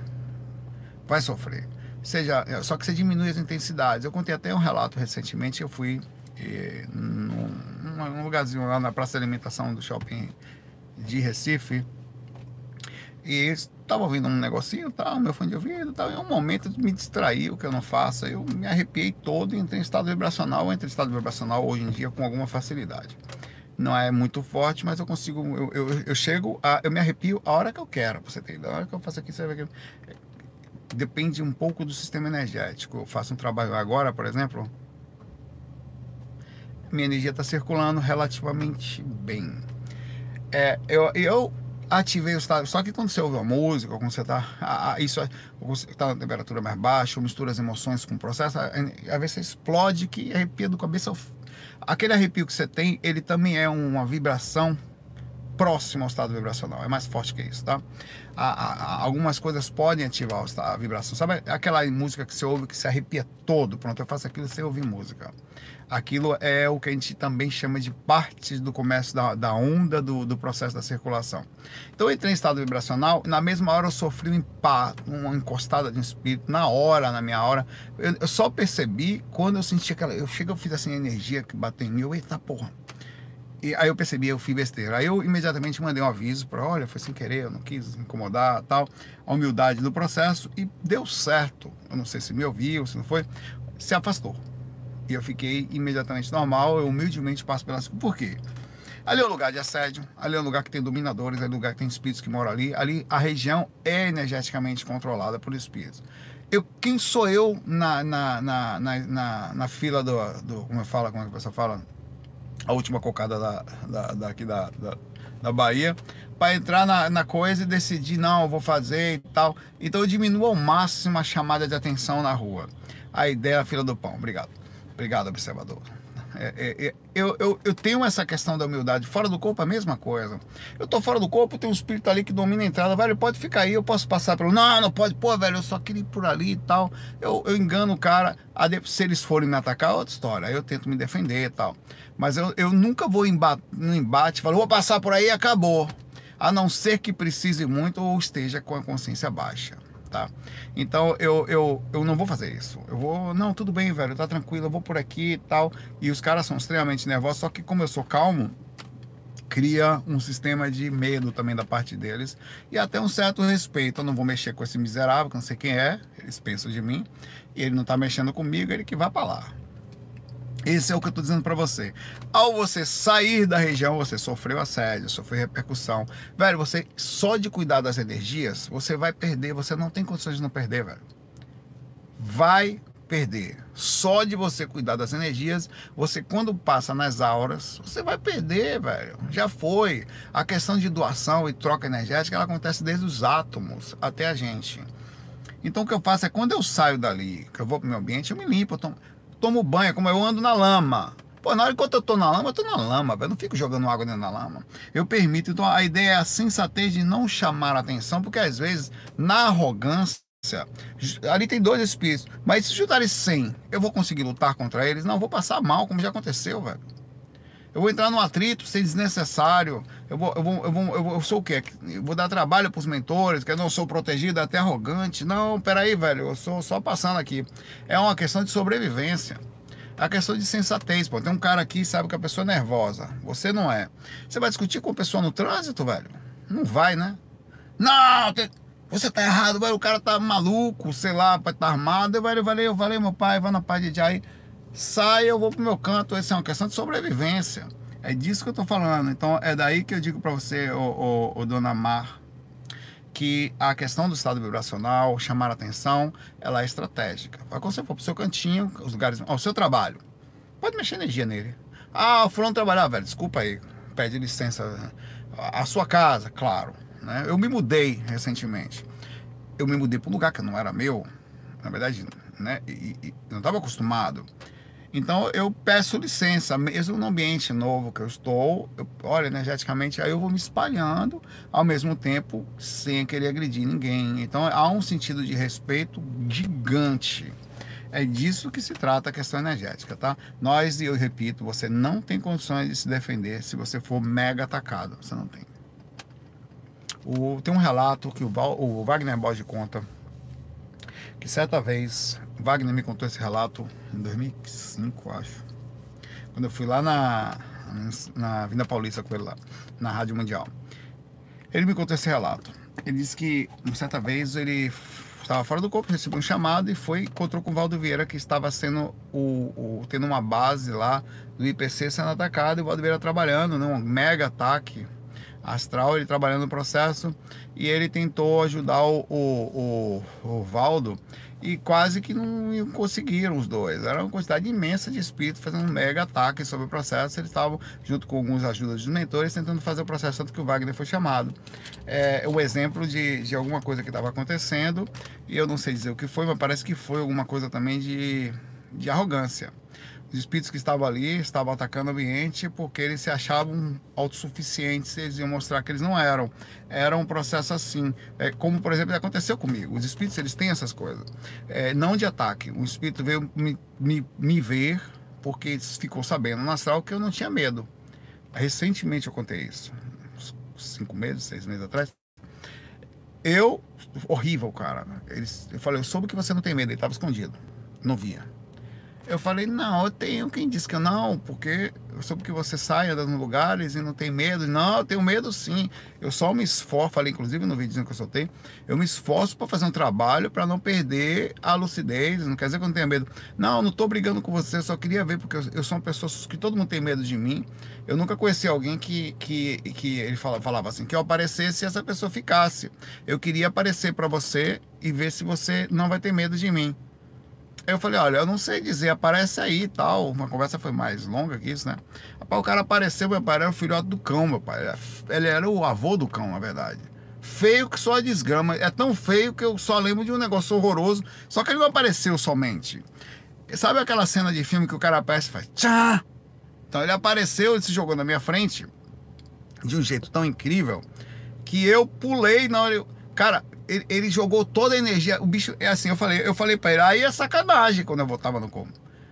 S1: Vai sofrer. Seja, só que você diminui as intensidades. Eu contei até um relato recentemente, eu fui eh, num, num lugarzinho lá na praça de alimentação do shopping de Recife, e estava ouvindo um negocinho, tal, meu fone de ouvido, tal, em um momento me distrair, o que eu não faço, eu me arrepiei todo e entrei em estado vibracional, eu entrei em estado vibracional hoje em dia com alguma facilidade. Não é muito forte, mas eu consigo, eu, eu, eu chego, a, eu me arrepio a hora que eu quero, você tem, a hora que eu faço aqui, você depende um pouco do sistema energético. Eu faço um trabalho agora, por exemplo, minha energia está circulando relativamente bem. É, eu, eu ativei o estado. Só que quando você ouve a música, quando você está. Isso você está na temperatura mais baixa, mistura as emoções com o processo, às vezes você explode que arrepia do cabeça. Aquele arrepio que você tem, ele também é uma vibração próxima ao estado vibracional. É mais forte que isso, tá? algumas coisas podem ativar a vibração. Sabe aquela música que você ouve que se arrepia todo? Pronto, eu faço aquilo sem ouvir música aquilo é o que a gente também chama de parte do comércio da, da onda do, do, processo da circulação. Então eu entrei em estado vibracional, na mesma hora eu sofri um impacto, uma encostada de um espírito, na hora, na minha hora. Eu, eu só percebi quando eu senti aquela. Eu chego, eu fiz assim, energia que bateu em mim, eu, eita porra. E aí eu percebi, eu fui besteira. Aí eu imediatamente mandei um aviso para, olha, foi sem querer, eu não quis incomodar, tal, a humildade do processo e deu certo. Eu não sei se me ouviu, se não foi, se afastou. E eu fiquei imediatamente normal, eu humildemente passo pelas. Por quê? Ali é um lugar de assédio, ali é um lugar que tem dominadores, ali é um lugar que tem espíritos que moram ali. Ali a região é energeticamente controlada por espíritos. Eu, quem sou eu na, na, na, na, na fila do, do. Como eu falo, como é que a pessoa fala? A última cocada da, da, daqui da, da, da Bahia, para entrar na, na coisa e decidir, não, vou fazer e tal. Então eu diminuo ao máximo a chamada de atenção na rua. A ideia é a fila do pão. Obrigado. Obrigado, observador. É, é, é, eu, eu, eu tenho essa questão da humildade. Fora do corpo, a mesma coisa. Eu tô fora do corpo, tem um espírito ali que domina a entrada. Velho, pode ficar aí, eu posso passar pelo. Não, não pode. Pô, velho, eu só queria ir por ali e tal. Eu, eu engano o cara. Se eles forem me atacar, é outra história. Aí eu tento me defender e tal. Mas eu, eu nunca vou no embate falo, vou passar por aí e acabou. A não ser que precise muito ou esteja com a consciência baixa tá? Então eu, eu, eu não vou fazer isso. Eu vou, não, tudo bem, velho, tá tranquilo, eu vou por aqui e tal. E os caras são extremamente nervosos, só que como eu sou calmo, cria um sistema de medo também da parte deles e até um certo respeito. Eu não vou mexer com esse miserável, que não sei quem é, eles pensam de mim, e ele não tá mexendo comigo, ele que vai para lá. Esse é o que eu estou dizendo para você. Ao você sair da região, você sofreu assédio, sofreu repercussão. Velho, você só de cuidar das energias, você vai perder. Você não tem condições de não perder, velho. Vai perder. Só de você cuidar das energias, você quando passa nas auras, você vai perder, velho. Já foi. A questão de doação e troca energética, ela acontece desde os átomos até a gente. Então o que eu faço é quando eu saio dali, que eu vou pro meu ambiente, eu me limpo, eu tomo tomo banho, como eu ando na lama. Pô, na hora que eu tô na lama, eu tô na lama. Eu não fico jogando água dentro da lama. Eu permito. Então a ideia é a sensatez de não chamar a atenção, porque às vezes, na arrogância, ali tem dois espíritos. Mas se juntarem 100, eu vou conseguir lutar contra eles? Não, vou passar mal, como já aconteceu, velho. Eu vou entrar num atrito sem desnecessário. Eu vou, eu vou, eu vou, eu, vou, eu sou o quê? Eu vou dar trabalho para os mentores, que eu não sou protegido, até arrogante. Não, peraí, velho, eu sou só passando aqui. É uma questão de sobrevivência. É a questão de sensatez, pô. Tem um cara aqui, sabe que a pessoa é nervosa. Você não é. Você vai discutir com a pessoa no trânsito, velho? Não vai, né? Não, tem... você tá errado, velho. O cara tá maluco, sei lá, tá armado. Eu, velho, valeu, valeu, meu pai, vai na paz de Jai sai, eu vou pro meu canto. Essa é uma questão de sobrevivência. É disso que eu tô falando. Então é daí que eu digo para você, ô, ô, ô, dona Mar, que a questão do estado vibracional, chamar a atenção, ela é estratégica. Quando você for pro seu cantinho, os lugares, ao seu trabalho, pode mexer energia nele. Ah, o fulano trabalhar, velho, desculpa aí, pede licença. A sua casa, claro. Né? Eu me mudei recentemente. Eu me mudei para um lugar que não era meu, na verdade, né? E, e não estava acostumado. Então eu peço licença, mesmo no ambiente novo que eu estou, eu, olha, energeticamente, aí eu vou me espalhando ao mesmo tempo sem querer agredir ninguém. Então há um sentido de respeito gigante. É disso que se trata a questão energética, tá? Nós, e eu repito, você não tem condições de se defender se você for mega atacado. Você não tem. O, tem um relato que o, o Wagner Borges conta que certa vez, Wagner me contou esse relato em 2005, acho. Quando eu fui lá na, na Vinda Paulista com ele lá, na Rádio Mundial. Ele me contou esse relato. Ele disse que, uma certa vez, ele estava fora do corpo, recebeu um chamado e foi encontrou com o Valdo Vieira, que estava sendo o, o, tendo uma base lá do IPC sendo atacado e o Valdo Vieira trabalhando num mega ataque astral, ele trabalhando no processo e ele tentou ajudar o, o, o, o Valdo e quase que não conseguiram os dois. Era uma quantidade imensa de espíritos fazendo um mega ataque sobre o processo. Eles estavam, junto com alguns ajudas dos mentores, tentando fazer o processo, tanto que o Wagner foi chamado. É o exemplo de, de alguma coisa que estava acontecendo, e eu não sei dizer o que foi, mas parece que foi alguma coisa também de, de arrogância. Os espíritos que estavam ali estavam atacando o ambiente porque eles se achavam autossuficientes, eles iam mostrar que eles não eram. Era um processo assim, é, como por exemplo aconteceu comigo. Os espíritos eles têm essas coisas, é, não de ataque. O espírito veio me, me, me ver porque ficou sabendo no astral que eu não tinha medo. Recentemente eu contei isso, uns cinco meses, seis meses atrás. Eu, horrível, cara. Eles, eu falei, eu soube que você não tem medo, ele estava escondido, não via. Eu falei, não, eu tenho. Quem disse que eu não? Porque eu soube que você sai andando lugares e não tem medo. Não, eu tenho medo sim. Eu só me esforço, falei inclusive no vídeo que eu soltei, eu me esforço para fazer um trabalho para não perder a lucidez. Não quer dizer que eu não tenha medo. Não, não estou brigando com você, eu só queria ver, porque eu, eu, sou uma pessoa que todo mundo tem medo de mim. Eu nunca conheci alguém que, que, que ele falava, falava assim, que eu aparecesse e essa pessoa ficasse. Eu queria aparecer para você e ver se você não vai ter medo de mim. Eu falei, olha, eu não sei dizer, aparece aí e tal. Uma conversa foi mais longa que isso, né? Rapaz, o cara apareceu, meu pai era o filhote do cão, meu pai. Ele era o avô do cão, na verdade. Feio que só a desgrama. É tão feio que eu só lembro de um negócio horroroso. Só que ele não apareceu somente. Sabe aquela cena de filme que o cara aparece e faz tchá? Então ele apareceu, ele se jogou na minha frente de um jeito tão incrível que eu pulei na hora. Cara, ele, ele, jogou toda a energia. O bicho, é assim, eu falei, eu falei pra ele, aí é sacanagem quando eu voltava no como.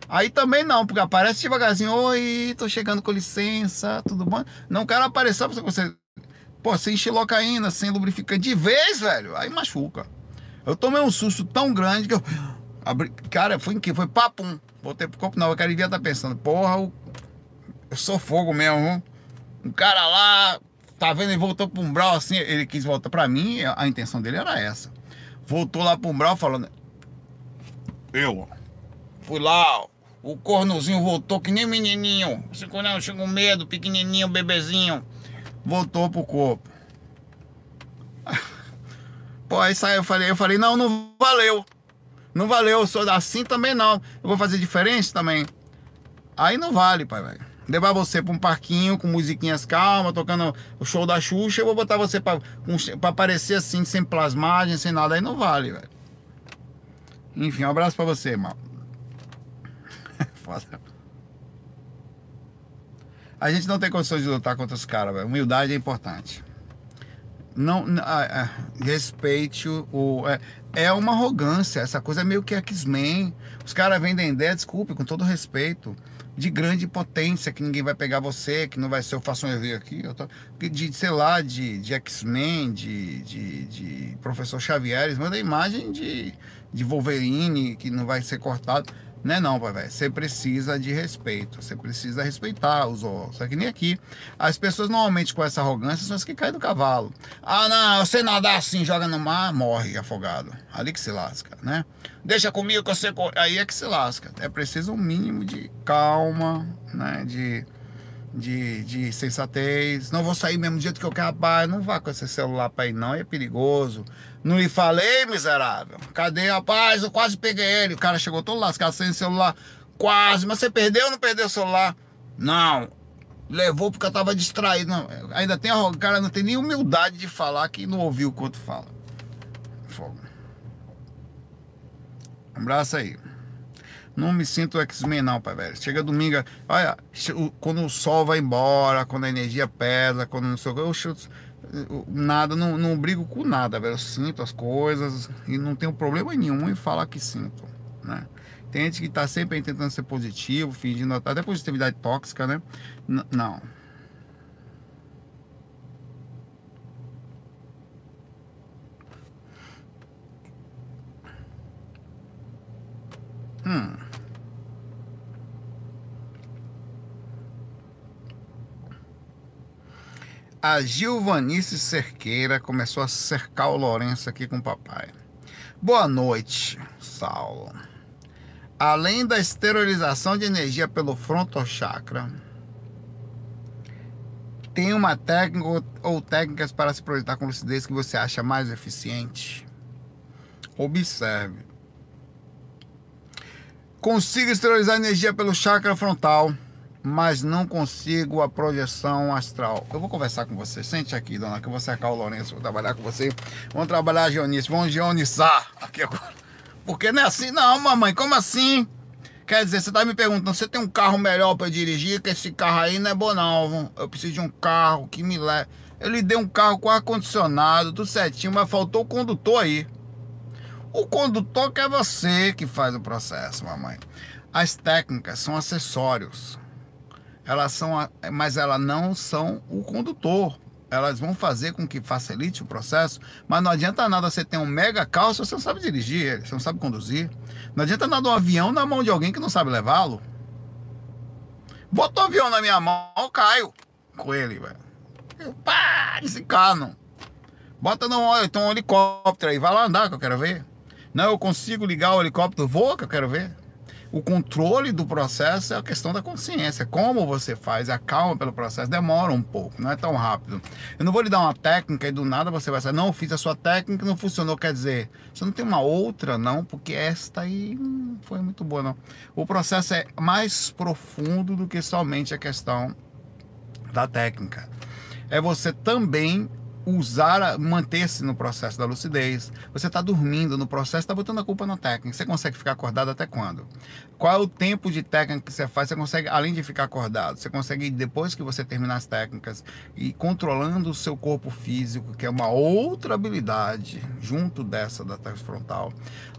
S1: Aí também não, porque aparece devagarzinho, oi, tô chegando com licença, tudo bom? Não quero aparecer pra você. Pô, sem xilocaína, sem lubrificante de vez, velho. Aí machuca. Eu tomei um susto tão grande que eu. Abri, cara, foi em que? Foi papum. Voltei pro corpo, não. O cara devia estar tá pensando, porra, eu, eu sou fogo mesmo. Um cara lá, Tá vendo? Ele voltou pro umbral assim, ele quis voltar. Pra mim, a intenção dele era essa. Voltou lá pro umbral falando. Eu fui lá, o cornozinho voltou que nem menininho. Não, chegou medo, pequenininho, bebezinho. Voltou pro corpo. Pô, aí saiu, eu falei, eu falei, não, não valeu. Não valeu, eu sou assim também não. Eu vou fazer diferente também. Aí não vale, pai, velho levar você para um parquinho com musiquinhas calmas, tocando o show da Xuxa, eu vou botar você para aparecer assim, sem plasmagem, sem nada, aí não vale, velho. Enfim, um abraço para você, irmão. Foda. A gente não tem condições de lutar contra os caras, velho. Humildade é importante. Não, é, respeite o. o é, é, uma arrogância. Essa coisa é meio que X-Men. Os caras vendem ideia, desculpe, com todo respeito de grande potência, que ninguém vai pegar você, que não vai ser o Façam EV aqui, tô, de, sei lá, de, de X-Men, de, de, de, Professor Xavier, eles mandam imagem de, de Wolverine, que não vai ser cortado. Não é não, pai, Você precisa de respeito. Você precisa respeitar os outros. Só que nem aqui. As pessoas normalmente com essa arrogância são as que caem do cavalo. Ah, não, você nadar assim, joga no mar, morre afogado. Ali que se lasca, né? Deixa comigo que você. Aí é que se lasca. É preciso um mínimo de calma, né? De de, de sensatez. Não vou sair mesmo do jeito que eu quero. Rapaz, não vá com esse celular para ir, não. É perigoso. Não lhe falei, miserável? Cadê, rapaz? Eu quase peguei ele. O cara chegou todo lascado sem celular. Quase. Mas você perdeu ou não perdeu o celular? Não. Levou porque eu tava distraído. Não, ainda tem o cara não tem nem humildade de falar que não ouviu o quanto fala. Fogo. Um abraço aí. Não me sinto X-Men, não, pai, velho. Chega domingo, olha, quando o sol vai embora, quando a energia pesa, quando não sei o que, eu chuto nada, não, não brigo com nada, velho. Eu sinto as coisas e não tenho problema nenhum em falar que sinto, né? Tem gente que tá sempre tentando ser positivo, fingindo até positividade tóxica, né? N não. Hum. A Gilvanice Cerqueira começou a cercar o Lourenço aqui com o papai. Boa noite, Saulo. Além da esterilização de energia pelo frontochakra, tem uma técnica ou técnicas para se projetar com lucidez que você acha mais eficiente? Observe. Consigo esterilizar energia pelo chakra frontal, mas não consigo a projeção astral. Eu vou conversar com você. Sente aqui, dona, que eu vou cercar o Lourenço, vou trabalhar com você. Vamos trabalhar a Geonice, vamos geonizar aqui agora. Porque não é assim, não, mamãe, como assim? Quer dizer, você tá me perguntando, você tem um carro melhor para dirigir, que esse carro aí não é bom não. Eu preciso de um carro que me leve. Eu lhe dei um carro com ar-condicionado, tudo certinho, mas faltou o condutor aí. O condutor que é você que faz o processo, mamãe. As técnicas são acessórios. Elas são, mas elas não são o condutor. Elas vão fazer com que facilite o processo, mas não adianta nada você ter um mega carro se você não sabe dirigir, você não sabe conduzir. Não adianta nada um avião na mão de alguém que não sabe levá-lo. Bota o avião na minha mão, eu caio com ele, velho. Pá, desencano. Bota no, então um helicóptero aí, vai lá andar que eu quero ver. Não, eu consigo ligar o helicóptero, voa que eu quero ver. O controle do processo é a questão da consciência. Como você faz a calma pelo processo demora um pouco, não é tão rápido. Eu não vou lhe dar uma técnica e do nada você vai sair, não, fiz a sua técnica não funcionou. Quer dizer, você não tem uma outra, não, porque esta aí não foi muito boa, não. O processo é mais profundo do que somente a questão da técnica. É você também usar, manter-se no processo da lucidez. Você está dormindo no processo, está botando a culpa na técnica. Você consegue ficar acordado até quando? Qual é o tempo de técnica que você faz? Você consegue, além de ficar acordado, você consegue, depois que você terminar as técnicas, e controlando o seu corpo físico, que é uma outra habilidade, junto dessa da frontal.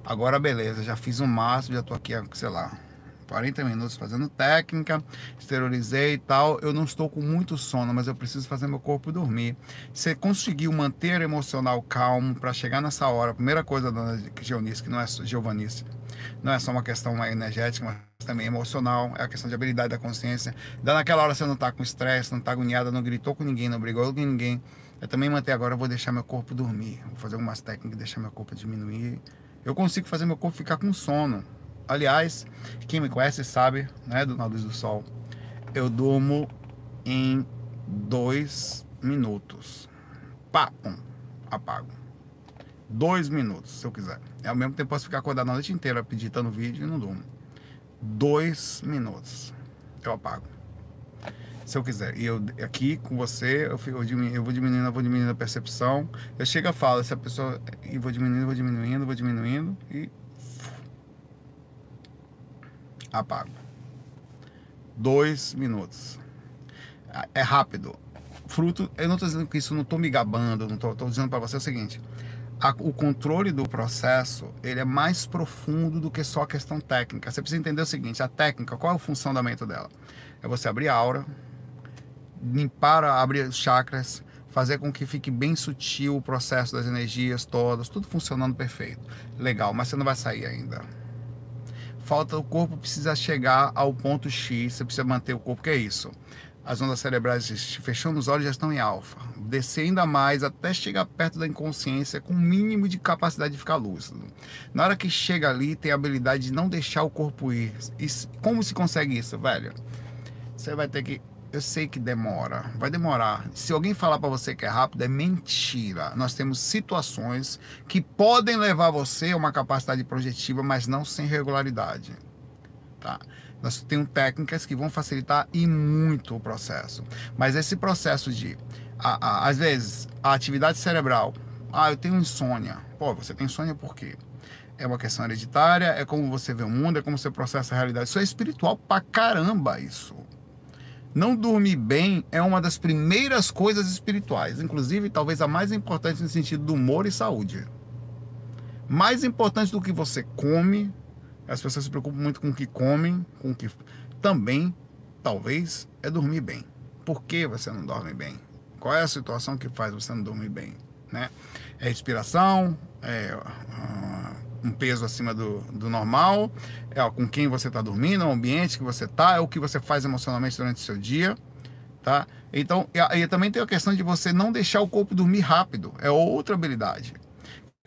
S1: Agora, beleza, já fiz o máximo, já estou aqui, sei lá, 40 minutos fazendo técnica, esterilizei e tal. Eu não estou com muito sono, mas eu preciso fazer meu corpo dormir. Você conseguiu manter o emocional calmo para chegar nessa hora. primeira coisa, dona Geonice, que não é Giovanice, não é só uma questão energética, mas também emocional, é a questão de habilidade da consciência. Dá naquela hora você não está com estresse, não está agoniada, não gritou com ninguém, não brigou com ninguém. Eu também manter agora, eu vou deixar meu corpo dormir. Vou fazer algumas técnicas, deixar meu corpo diminuir. Eu consigo fazer meu corpo ficar com sono. Aliás, quem me conhece sabe, né, do Na Luz do Sol, eu durmo em dois minutos. Pá, pum, apago. Dois minutos, se eu quiser. Ao mesmo tempo, posso ficar acordado a noite inteira editando vídeo e não durmo. Dois minutos, eu apago. Se eu quiser. E eu aqui com você, eu, fico, eu, vou diminuindo, eu vou diminuindo a percepção. Eu chego e falo, se a pessoa. E vou diminuindo, vou diminuindo, vou diminuindo. E apago. Dois minutos. É rápido. Fruto, eu não estou dizendo que isso, não estou me gabando, não estou dizendo para você o seguinte: a, o controle do processo ele é mais profundo do que só a questão técnica. Você precisa entender o seguinte: a técnica, qual é o funcionamento dela? É você abrir a aura, limpar, abrir os chakras, fazer com que fique bem sutil o processo das energias todas, tudo funcionando perfeito. Legal, mas você não vai sair ainda falta o corpo precisa chegar ao ponto X, você precisa manter o corpo, que é isso. As ondas cerebrais fechando os olhos já estão em alfa, descer ainda mais até chegar perto da inconsciência com o mínimo de capacidade de ficar lúcido. Na hora que chega ali, tem a habilidade de não deixar o corpo ir. E como se consegue isso, velho? Você vai ter que eu sei que demora, vai demorar. Se alguém falar para você que é rápido, é mentira. Nós temos situações que podem levar você a uma capacidade projetiva, mas não sem regularidade. Tá? Nós temos técnicas que vão facilitar e muito o processo. Mas esse processo de, a, a, às vezes, a atividade cerebral. Ah, eu tenho insônia. Pô, você tem insônia por quê? é uma questão hereditária, é como você vê o mundo, é como você processa a realidade. Isso é espiritual pra caramba, isso. Não dormir bem é uma das primeiras coisas espirituais, inclusive talvez a mais importante no sentido do humor e saúde. Mais importante do que você come, as pessoas se preocupam muito com o que comem, com o que também, talvez, é dormir bem. Por que você não dorme bem? Qual é a situação que faz você não dormir bem? Né? É respiração, é uh, um peso acima do, do normal, é ó, com quem você está dormindo, o ambiente que você está, é o que você faz emocionalmente durante o seu dia. Tá? Então, e, e também tem a questão de você não deixar o corpo dormir rápido, é outra habilidade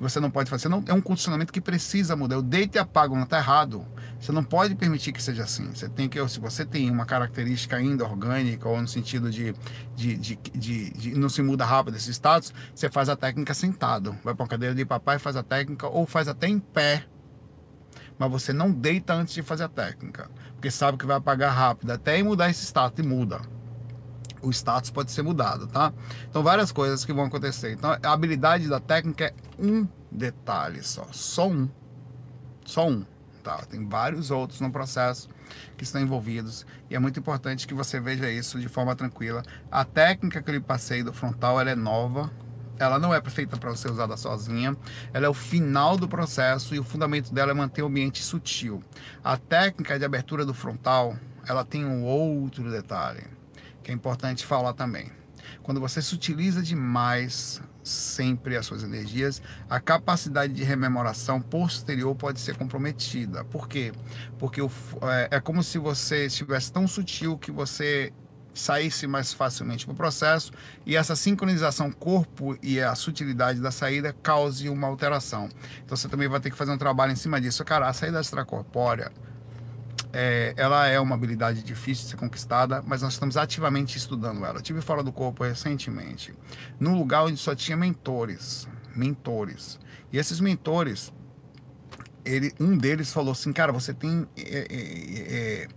S1: você não pode fazer. Não, é um condicionamento que precisa mudar. O deito e apago não está errado. Você não pode permitir que seja assim. Você tem que, se você tem uma característica ainda orgânica, ou no sentido de, de, de, de, de não se muda rápido esse status, você faz a técnica sentado. Vai para uma cadeira de papai, faz a técnica, ou faz até em pé. Mas você não deita antes de fazer a técnica. Porque sabe que vai apagar rápido. Até mudar esse status, e muda o status pode ser mudado, tá? Então, várias coisas que vão acontecer. Então, a habilidade da técnica é um detalhe só, só um. Só um, tá? Tem vários outros no processo que estão envolvidos e é muito importante que você veja isso de forma tranquila. A técnica que eu lhe passei do frontal, ela é nova, ela não é feita para ser usada sozinha, ela é o final do processo e o fundamento dela é manter o ambiente sutil. A técnica de abertura do frontal, ela tem um outro detalhe que é importante falar também. Quando você se utiliza demais sempre as suas energias, a capacidade de rememoração posterior pode ser comprometida. Por quê? Porque o, é, é como se você estivesse tão sutil que você saísse mais facilmente para o processo e essa sincronização corpo e a sutilidade da saída cause uma alteração. Então você também vai ter que fazer um trabalho em cima disso. Cara, a saída extracorpórea é, ela é uma habilidade difícil de ser conquistada, mas nós estamos ativamente estudando ela. Eu tive fora do corpo recentemente, num lugar onde só tinha mentores, mentores. E esses mentores, ele, um deles falou assim, cara, você tem, é, é, é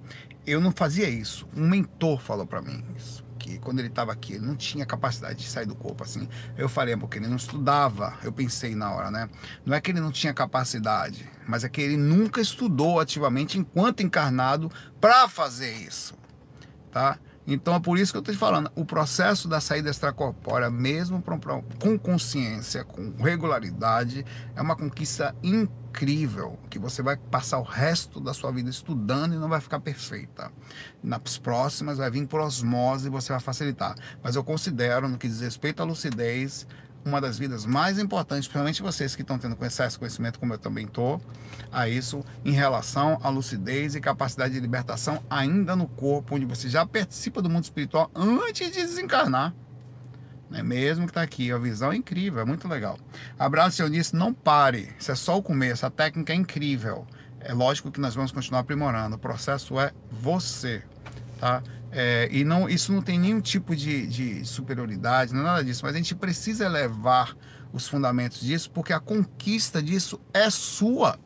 S1: eu não fazia isso. Um mentor falou para mim isso que quando ele estava aqui, ele não tinha capacidade de sair do corpo assim. Eu falei, porque ele não estudava. Eu pensei na hora, né? Não é que ele não tinha capacidade, mas é que ele nunca estudou ativamente enquanto encarnado para fazer isso, tá? Então é por isso que eu estou te falando, o processo da saída extracorpórea, mesmo com consciência, com regularidade, é uma conquista incrível, que você vai passar o resto da sua vida estudando e não vai ficar perfeita. Nas próximas vai vir por osmose e você vai facilitar. Mas eu considero, no que diz respeito à lucidez, uma das vidas mais importantes, principalmente vocês que estão tendo excesso de conhecimento, como eu também estou, a isso em relação à lucidez e capacidade de libertação ainda no corpo, onde você já participa do mundo espiritual antes de desencarnar. É mesmo que está aqui, a visão é incrível, é muito legal. Abraço, Eunice, não pare, isso é só o começo, a técnica é incrível. É lógico que nós vamos continuar aprimorando, o processo é você, tá? É, e não, isso não tem nenhum tipo de, de superioridade, não é nada disso, mas a gente precisa elevar os fundamentos disso, porque a conquista disso é sua.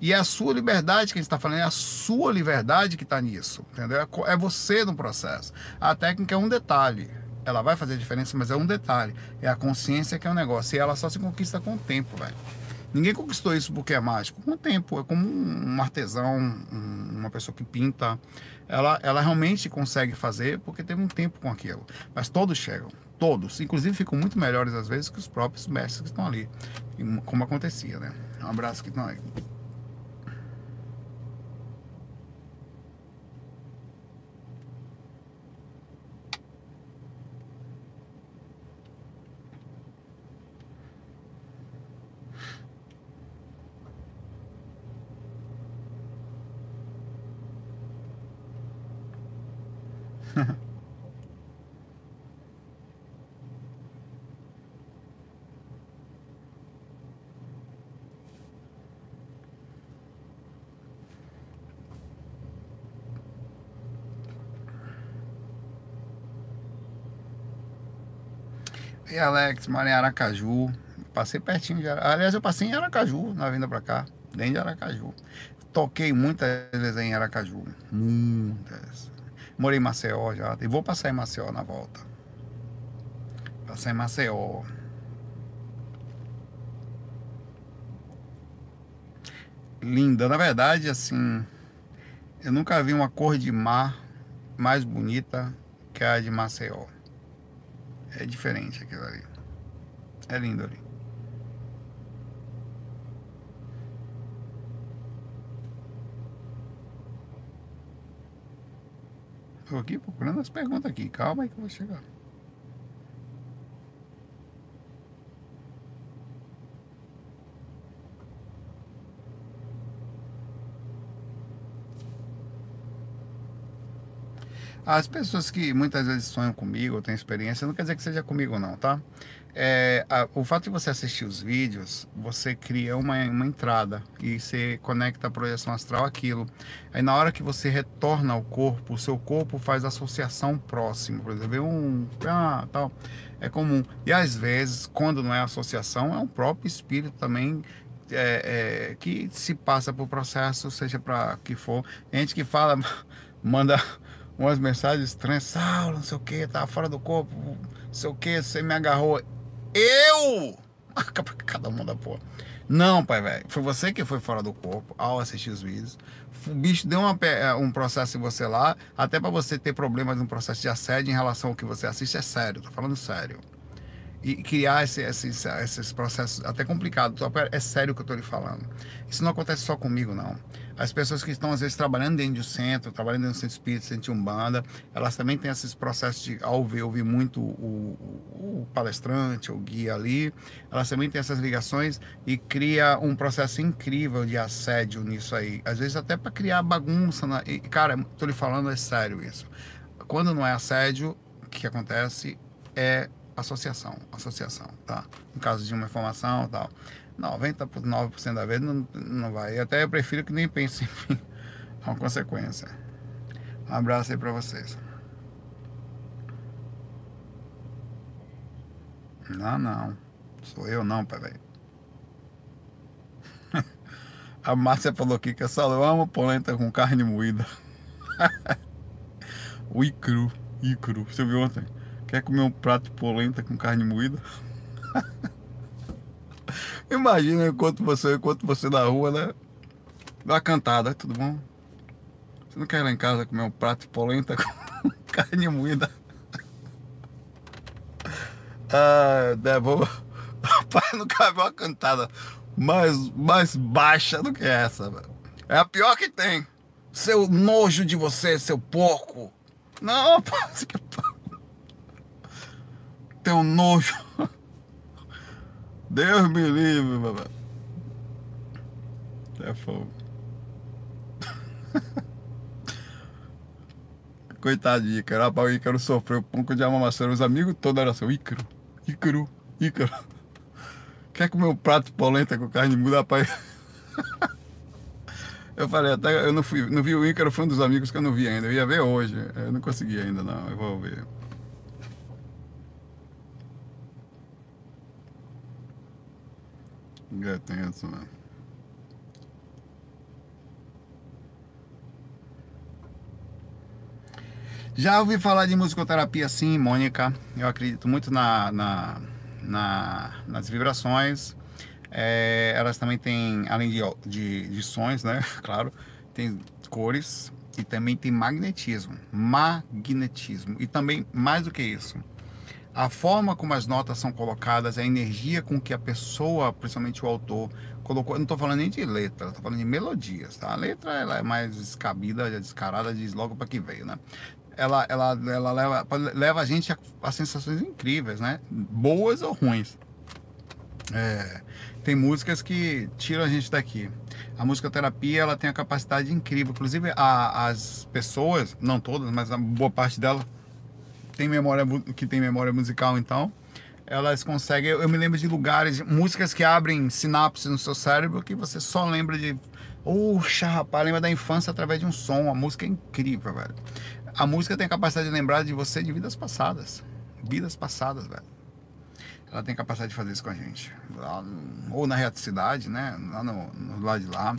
S1: E é a sua liberdade que a gente está falando, é a sua liberdade que está nisso, entendeu? É, é você no processo. A técnica é um detalhe, ela vai fazer diferença, mas é um detalhe. É a consciência que é um negócio, e ela só se conquista com o tempo, velho. Ninguém conquistou isso porque é mágico. Com o tempo, é como um artesão, uma pessoa que pinta. Ela, ela realmente consegue fazer porque teve um tempo com aquilo. Mas todos chegam, todos. Inclusive ficam muito melhores às vezes que os próprios mestres que estão ali. Como acontecia, né? Um abraço que estão aí. E Alex, em Aracaju. Passei pertinho de Aracaju. Aliás, eu passei em Aracaju na vinda pra cá, dentro de Aracaju. Toquei muitas vezes em Aracaju. Muitas. Morei em Maceió já. E vou passar em Maceió na volta. Passar em Maceió. linda. Na verdade, assim, eu nunca vi uma cor de mar mais bonita que a de Maceió. É diferente aquilo ali. É lindo ali. Estou aqui procurando as perguntas aqui. Calma aí que eu vou chegar. As pessoas que muitas vezes sonham comigo, ou têm experiência, não quer dizer que seja comigo não, tá? É, a, o fato de você assistir os vídeos, você cria uma, uma entrada e você conecta a projeção astral àquilo. Aí na hora que você retorna ao corpo, o seu corpo faz associação próxima. Por exemplo, um ah, tal, é comum. E às vezes, quando não é associação, é um próprio espírito também é, é, que se passa por processo, seja para que for. Gente que fala, manda umas mensagens estranhas, Saulo, não sei o que, tava fora do corpo, não sei o que, você me agarrou. Eu! Cada um da porra. Não, pai, velho. Foi você que foi fora do corpo ao assistir os vídeos. O bicho deu uma, é, um processo em você lá, até para você ter problemas no processo de assédio em relação ao que você assiste, é sério, tô falando sério. E criar esse, esses, esses processos até complicados. É sério o que eu tô lhe falando. Isso não acontece só comigo, não. As pessoas que estão, às vezes, trabalhando dentro do centro, trabalhando dentro do centro espírita, centro de umbanda, elas também têm esses processos de, ao ouvir, ouvir muito o, o, o, palestrante, o guia ali, elas também têm essas ligações e cria um processo incrível de assédio nisso aí. Às vezes até para criar bagunça. Na, e, cara, tô lhe falando, é sério isso. Quando não é assédio, o que acontece é associação, associação, tá? No caso de uma informação tal. 99% da vez não, não vai. Até eu prefiro que nem pense em. É uma consequência. Um abraço aí pra vocês. Não, não. Sou eu não, velho. A Márcia falou aqui que eu amo polenta com carne moída. o icru, icru. Você viu ontem? Quer comer um prato de polenta com carne moída? Imagina enquanto você, enquanto você na rua, né? Dá uma cantada, tudo bom? Você não quer ir lá em casa comer um prato de polenta com carne moída? Ah, né, vou... Rapaz, nunca vi uma cantada mais, mais baixa do que essa, velho. É a pior que tem. Seu nojo de você, seu porco. Não, rapaz, que... Tem um nojo. Deus me livre, babá. É fogo. Coitadinho, cara. Rapaz, o Ícaro sofreu pouco de amamação. Os amigos todos eram assim, Ícaro, Ícaro, Ícaro. Quer comer um prato de polenta com carne muda, rapaz? Eu falei, até eu não, fui, não vi o Ícaro, foi um dos amigos que eu não vi ainda. Eu ia ver hoje. Eu não consegui ainda, não. Eu vou ver. É tenso, mano. Já ouvi falar de musicoterapia sim, Mônica. Eu acredito muito na, na, na nas vibrações. É, elas também têm, além de, de, de sons, né? Claro, tem cores e também tem magnetismo. Magnetismo. E também, mais do que isso, a forma como as notas são colocadas, a energia com que a pessoa, principalmente o autor, colocou. Eu não estou falando nem de letra, estou falando de melodias. Tá? A letra ela é mais descabida, é descarada, diz logo para que veio, né? Ela, ela, ela leva, leva a gente a, a sensações incríveis, né? Boas ou ruins. É, tem músicas que tiram a gente daqui. A musicoterapia ela tem a capacidade incrível. Inclusive, a, as pessoas, não todas, mas a boa parte delas tem memória, que tem memória musical, então, elas conseguem. Eu me lembro de lugares, músicas que abrem sinapses no seu cérebro que você só lembra de. Puxa, rapaz, lembra da infância através de um som. A música é incrível, velho. A música tem a capacidade de lembrar de você de vidas passadas. Vidas passadas, velho. Ela tem capacidade de fazer isso com a gente. Lá, ou na reaticidade, né? Lá no, no lado de lá.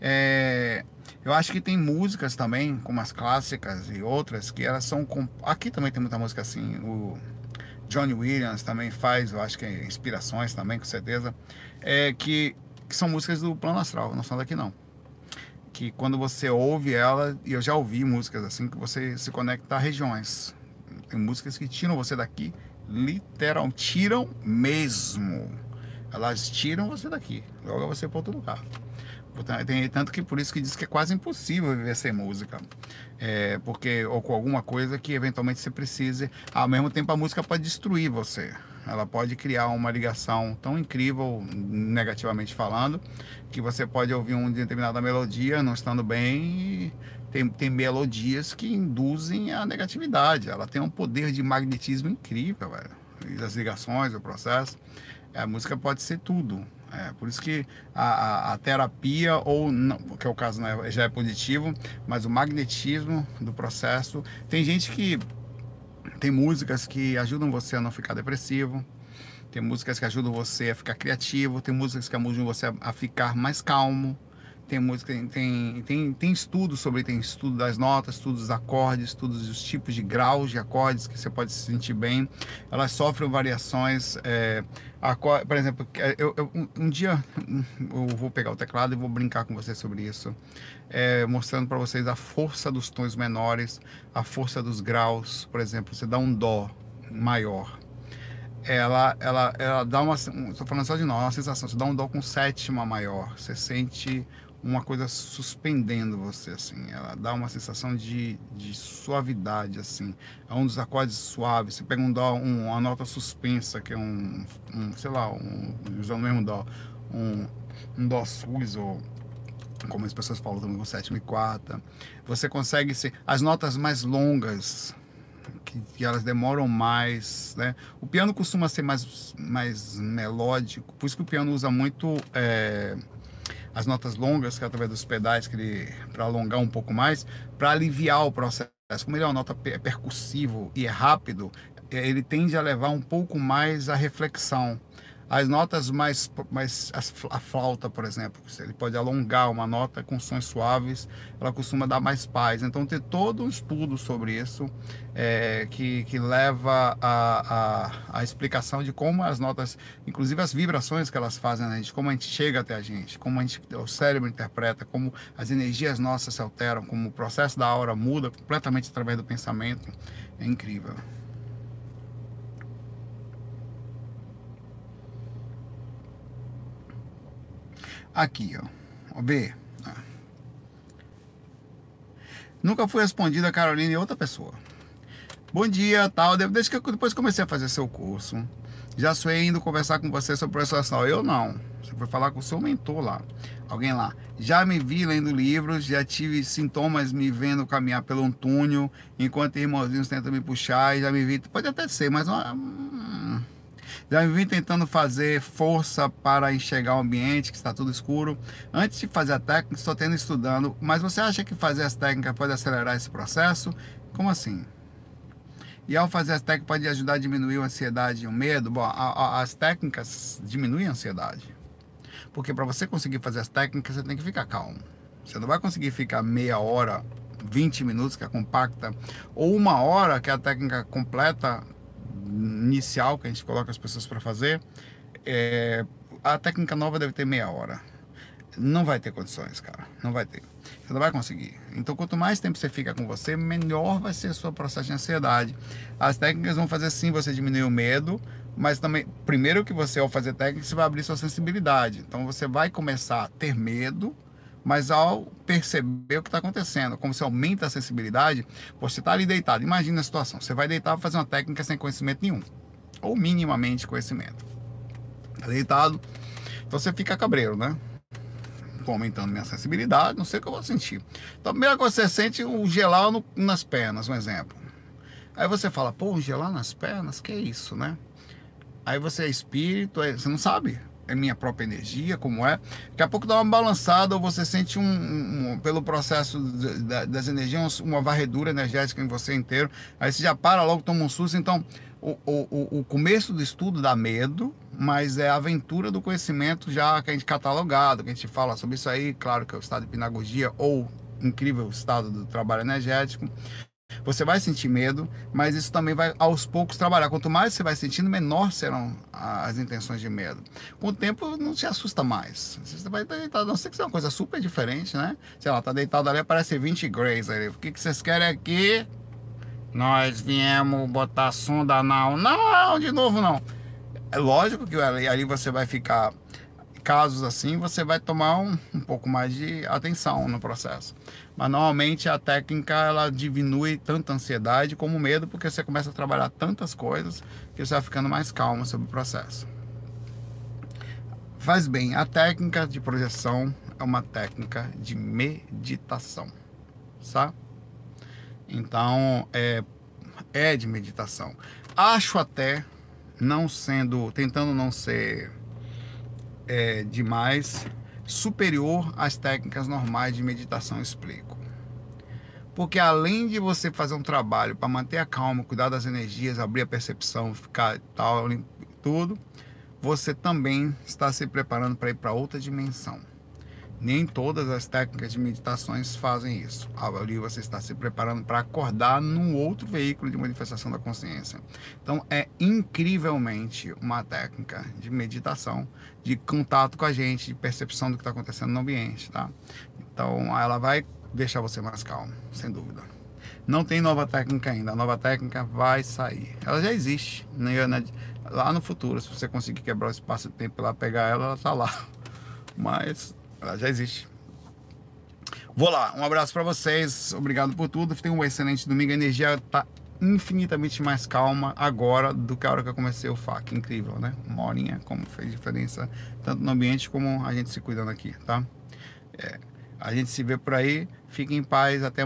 S1: É, eu acho que tem músicas também, como as clássicas e outras, que elas são. Aqui também tem muita música assim. O Johnny Williams também faz, eu acho que é inspirações também, com certeza. É, que, que são músicas do plano astral, não são daqui não. que quando você ouve ela, e eu já ouvi músicas assim, que você se conecta a regiões. Tem músicas que tiram você daqui, literal, tiram mesmo. Elas tiram você daqui, joga você para outro lugar. Tem, tanto que por isso que diz que é quase impossível viver sem música. É, porque, ou com alguma coisa que eventualmente você precise. Ao mesmo tempo, a música pode destruir você. Ela pode criar uma ligação tão incrível, negativamente falando, que você pode ouvir uma determinada melodia não estando bem e tem, tem melodias que induzem a negatividade. Ela tem um poder de magnetismo incrível, velho. As ligações, o processo. A música pode ser tudo. É, por isso que a, a, a, terapia, ou não, que é o caso né, já é positivo, mas o magnetismo do processo. Tem gente que tem músicas que ajudam você a não ficar depressivo, tem músicas que ajudam você a ficar criativo, tem músicas que ajudam você a, a ficar mais calmo. Tem música, tem, tem, tem estudos sobre, tem estudo das notas, estudos dos acordes, estudos dos tipos de graus de acordes que você pode se sentir bem. Elas sofrem variações. É, acorde, por exemplo, é, eu, eu, um, dia eu vou pegar o teclado e vou brincar com vocês sobre isso, é, mostrando para vocês a força dos tons menores, a força dos graus. Por exemplo, você dá um dó maior ela, ela, ela dá uma. Estou falando só de nó, uma sensação. Você dá um dó com sétima maior. Você sente uma coisa suspendendo você, assim. Ela dá uma sensação de, de suavidade, assim. É um dos acordes suaves. Você pega um dó, um, uma nota suspensa, que é um, um sei lá, um, usando o mesmo dó, um, um dó sus ou como as pessoas falam também com sétima e quarta. Você consegue ser as notas mais longas que, que, elas demoram mais, né? O piano costuma ser mais, mais melódico, por isso que o piano usa muito é, as notas longas, que é através dos pedais, que ele para alongar um pouco mais, para aliviar o processo. Como ele é uma nota percussivo e é rápido, é, ele tende a levar um pouco mais a reflexão. As notas mais, mais a flauta, por exemplo, ele pode alongar uma nota com sons suaves, ela costuma dar mais paz. Então tem todo um estudo sobre isso é, que, que leva a, a, a, explicação de como as notas, inclusive as vibrações que elas fazem na gente, como a gente chega até a gente, como a gente, o cérebro interpreta, como as energias nossas se alteram, como o processo da aura muda completamente através do pensamento. É incrível. Aqui, ó. B. Nunca fui respondido a Carolina e outra pessoa. Bom dia, tal. Desde que eu depois comecei a fazer seu curso, já sonhei indo conversar com você sobre processual. Eu não. Você foi falar com o seu mentor lá. Alguém lá. Já me vi lendo livros, já tive sintomas me vendo caminhar pelo túnel, enquanto irmãozinhos tentam me puxar, e já me vi. Pode até ser, mas hum, já vim tentando fazer força para enxergar o ambiente, que está tudo escuro. Antes de fazer a técnica, estou tendo estudando. Mas você acha que fazer as técnicas pode acelerar esse processo? Como assim? E ao fazer as técnicas pode ajudar a diminuir a ansiedade e o medo? Bom, a, a, as técnicas diminuem a ansiedade. Porque para você conseguir fazer as técnicas, você tem que ficar calmo. Você não vai conseguir ficar meia hora, 20 minutos, que é compacta, ou uma hora, que é a técnica completa, inicial que a gente coloca as pessoas para fazer, é, a técnica nova deve ter meia hora. Não vai ter condições, cara. Não vai ter. Você não vai conseguir. Então, quanto mais tempo você fica com você, melhor vai ser o seu processo de ansiedade. As técnicas vão fazer sim você diminuir o medo, mas também, primeiro que você, ao fazer técnica, você vai abrir sua sensibilidade. Então, você vai começar a ter medo, mas ao perceber o que está acontecendo, como você aumenta a sensibilidade, você está ali deitado. Imagina a situação: você vai deitar para fazer uma técnica sem conhecimento nenhum, ou minimamente conhecimento. Está deitado, então você fica cabreiro, né? Aumentando minha sensibilidade, não sei o que eu vou sentir. Então, a primeira coisa que você sente o gelar no, nas pernas, um exemplo. Aí você fala, pô, gelar nas pernas, que é isso, né? Aí você é espírito, você não sabe é minha própria energia, como é. Daqui a pouco dá uma balançada ou você sente um, um pelo processo das energias, uma varredura energética em você inteiro. Aí você já para logo, toma um susto. Então, o, o, o começo do estudo dá medo, mas é a aventura do conhecimento já que a gente catalogado, que a gente fala sobre isso aí, claro que é o estado de pinagogia ou incrível estado do trabalho energético. Você vai sentir medo, mas isso também vai aos poucos trabalhar. Quanto mais você vai sentindo, menor serão as intenções de medo. Com o tempo, não se assusta mais. Você vai deitado, não sei que seja uma coisa super diferente, né? Sei lá, tá deitado ali, aparece 20 grays ali. O que, que vocês querem aqui? Nós viemos botar sonda anal. Não, de novo não. É lógico que ali, ali você vai ficar casos assim, você vai tomar um, um, pouco mais de atenção no processo. Mas normalmente a técnica ela diminui tanto a ansiedade como o medo, porque você começa a trabalhar tantas coisas que você vai ficando mais calmo sobre o processo. Faz bem, a técnica de projeção é uma técnica de meditação, sabe? Então é, é de meditação. Acho até não sendo, tentando não ser é, demais superior às técnicas normais de meditação, explico. Porque além de você fazer um trabalho para manter a calma, cuidar das energias, abrir a percepção, ficar tal, tudo, você também está se preparando para ir para outra dimensão. Nem todas as técnicas de meditações fazem isso. Ali você está se preparando para acordar num outro veículo de manifestação da consciência. Então é incrivelmente uma técnica de meditação, de contato com a gente, de percepção do que está acontecendo no ambiente, tá? Então ela vai deixar você mais calmo, sem dúvida. Não tem nova técnica ainda. A nova técnica vai sair. Ela já existe. Né? Lá no futuro, se você conseguir quebrar o espaço-tempo lá pegar ela, ela está lá. Mas ela já existe. Vou lá, um abraço para vocês, obrigado por tudo. Tenham um excelente domingo. A energia tá infinitamente mais calma agora do que a hora que eu comecei o FAC. Incrível, né? Uma horinha, como fez diferença, tanto no ambiente como a gente se cuidando aqui, tá? É, a gente se vê por aí. Fiquem em paz. Até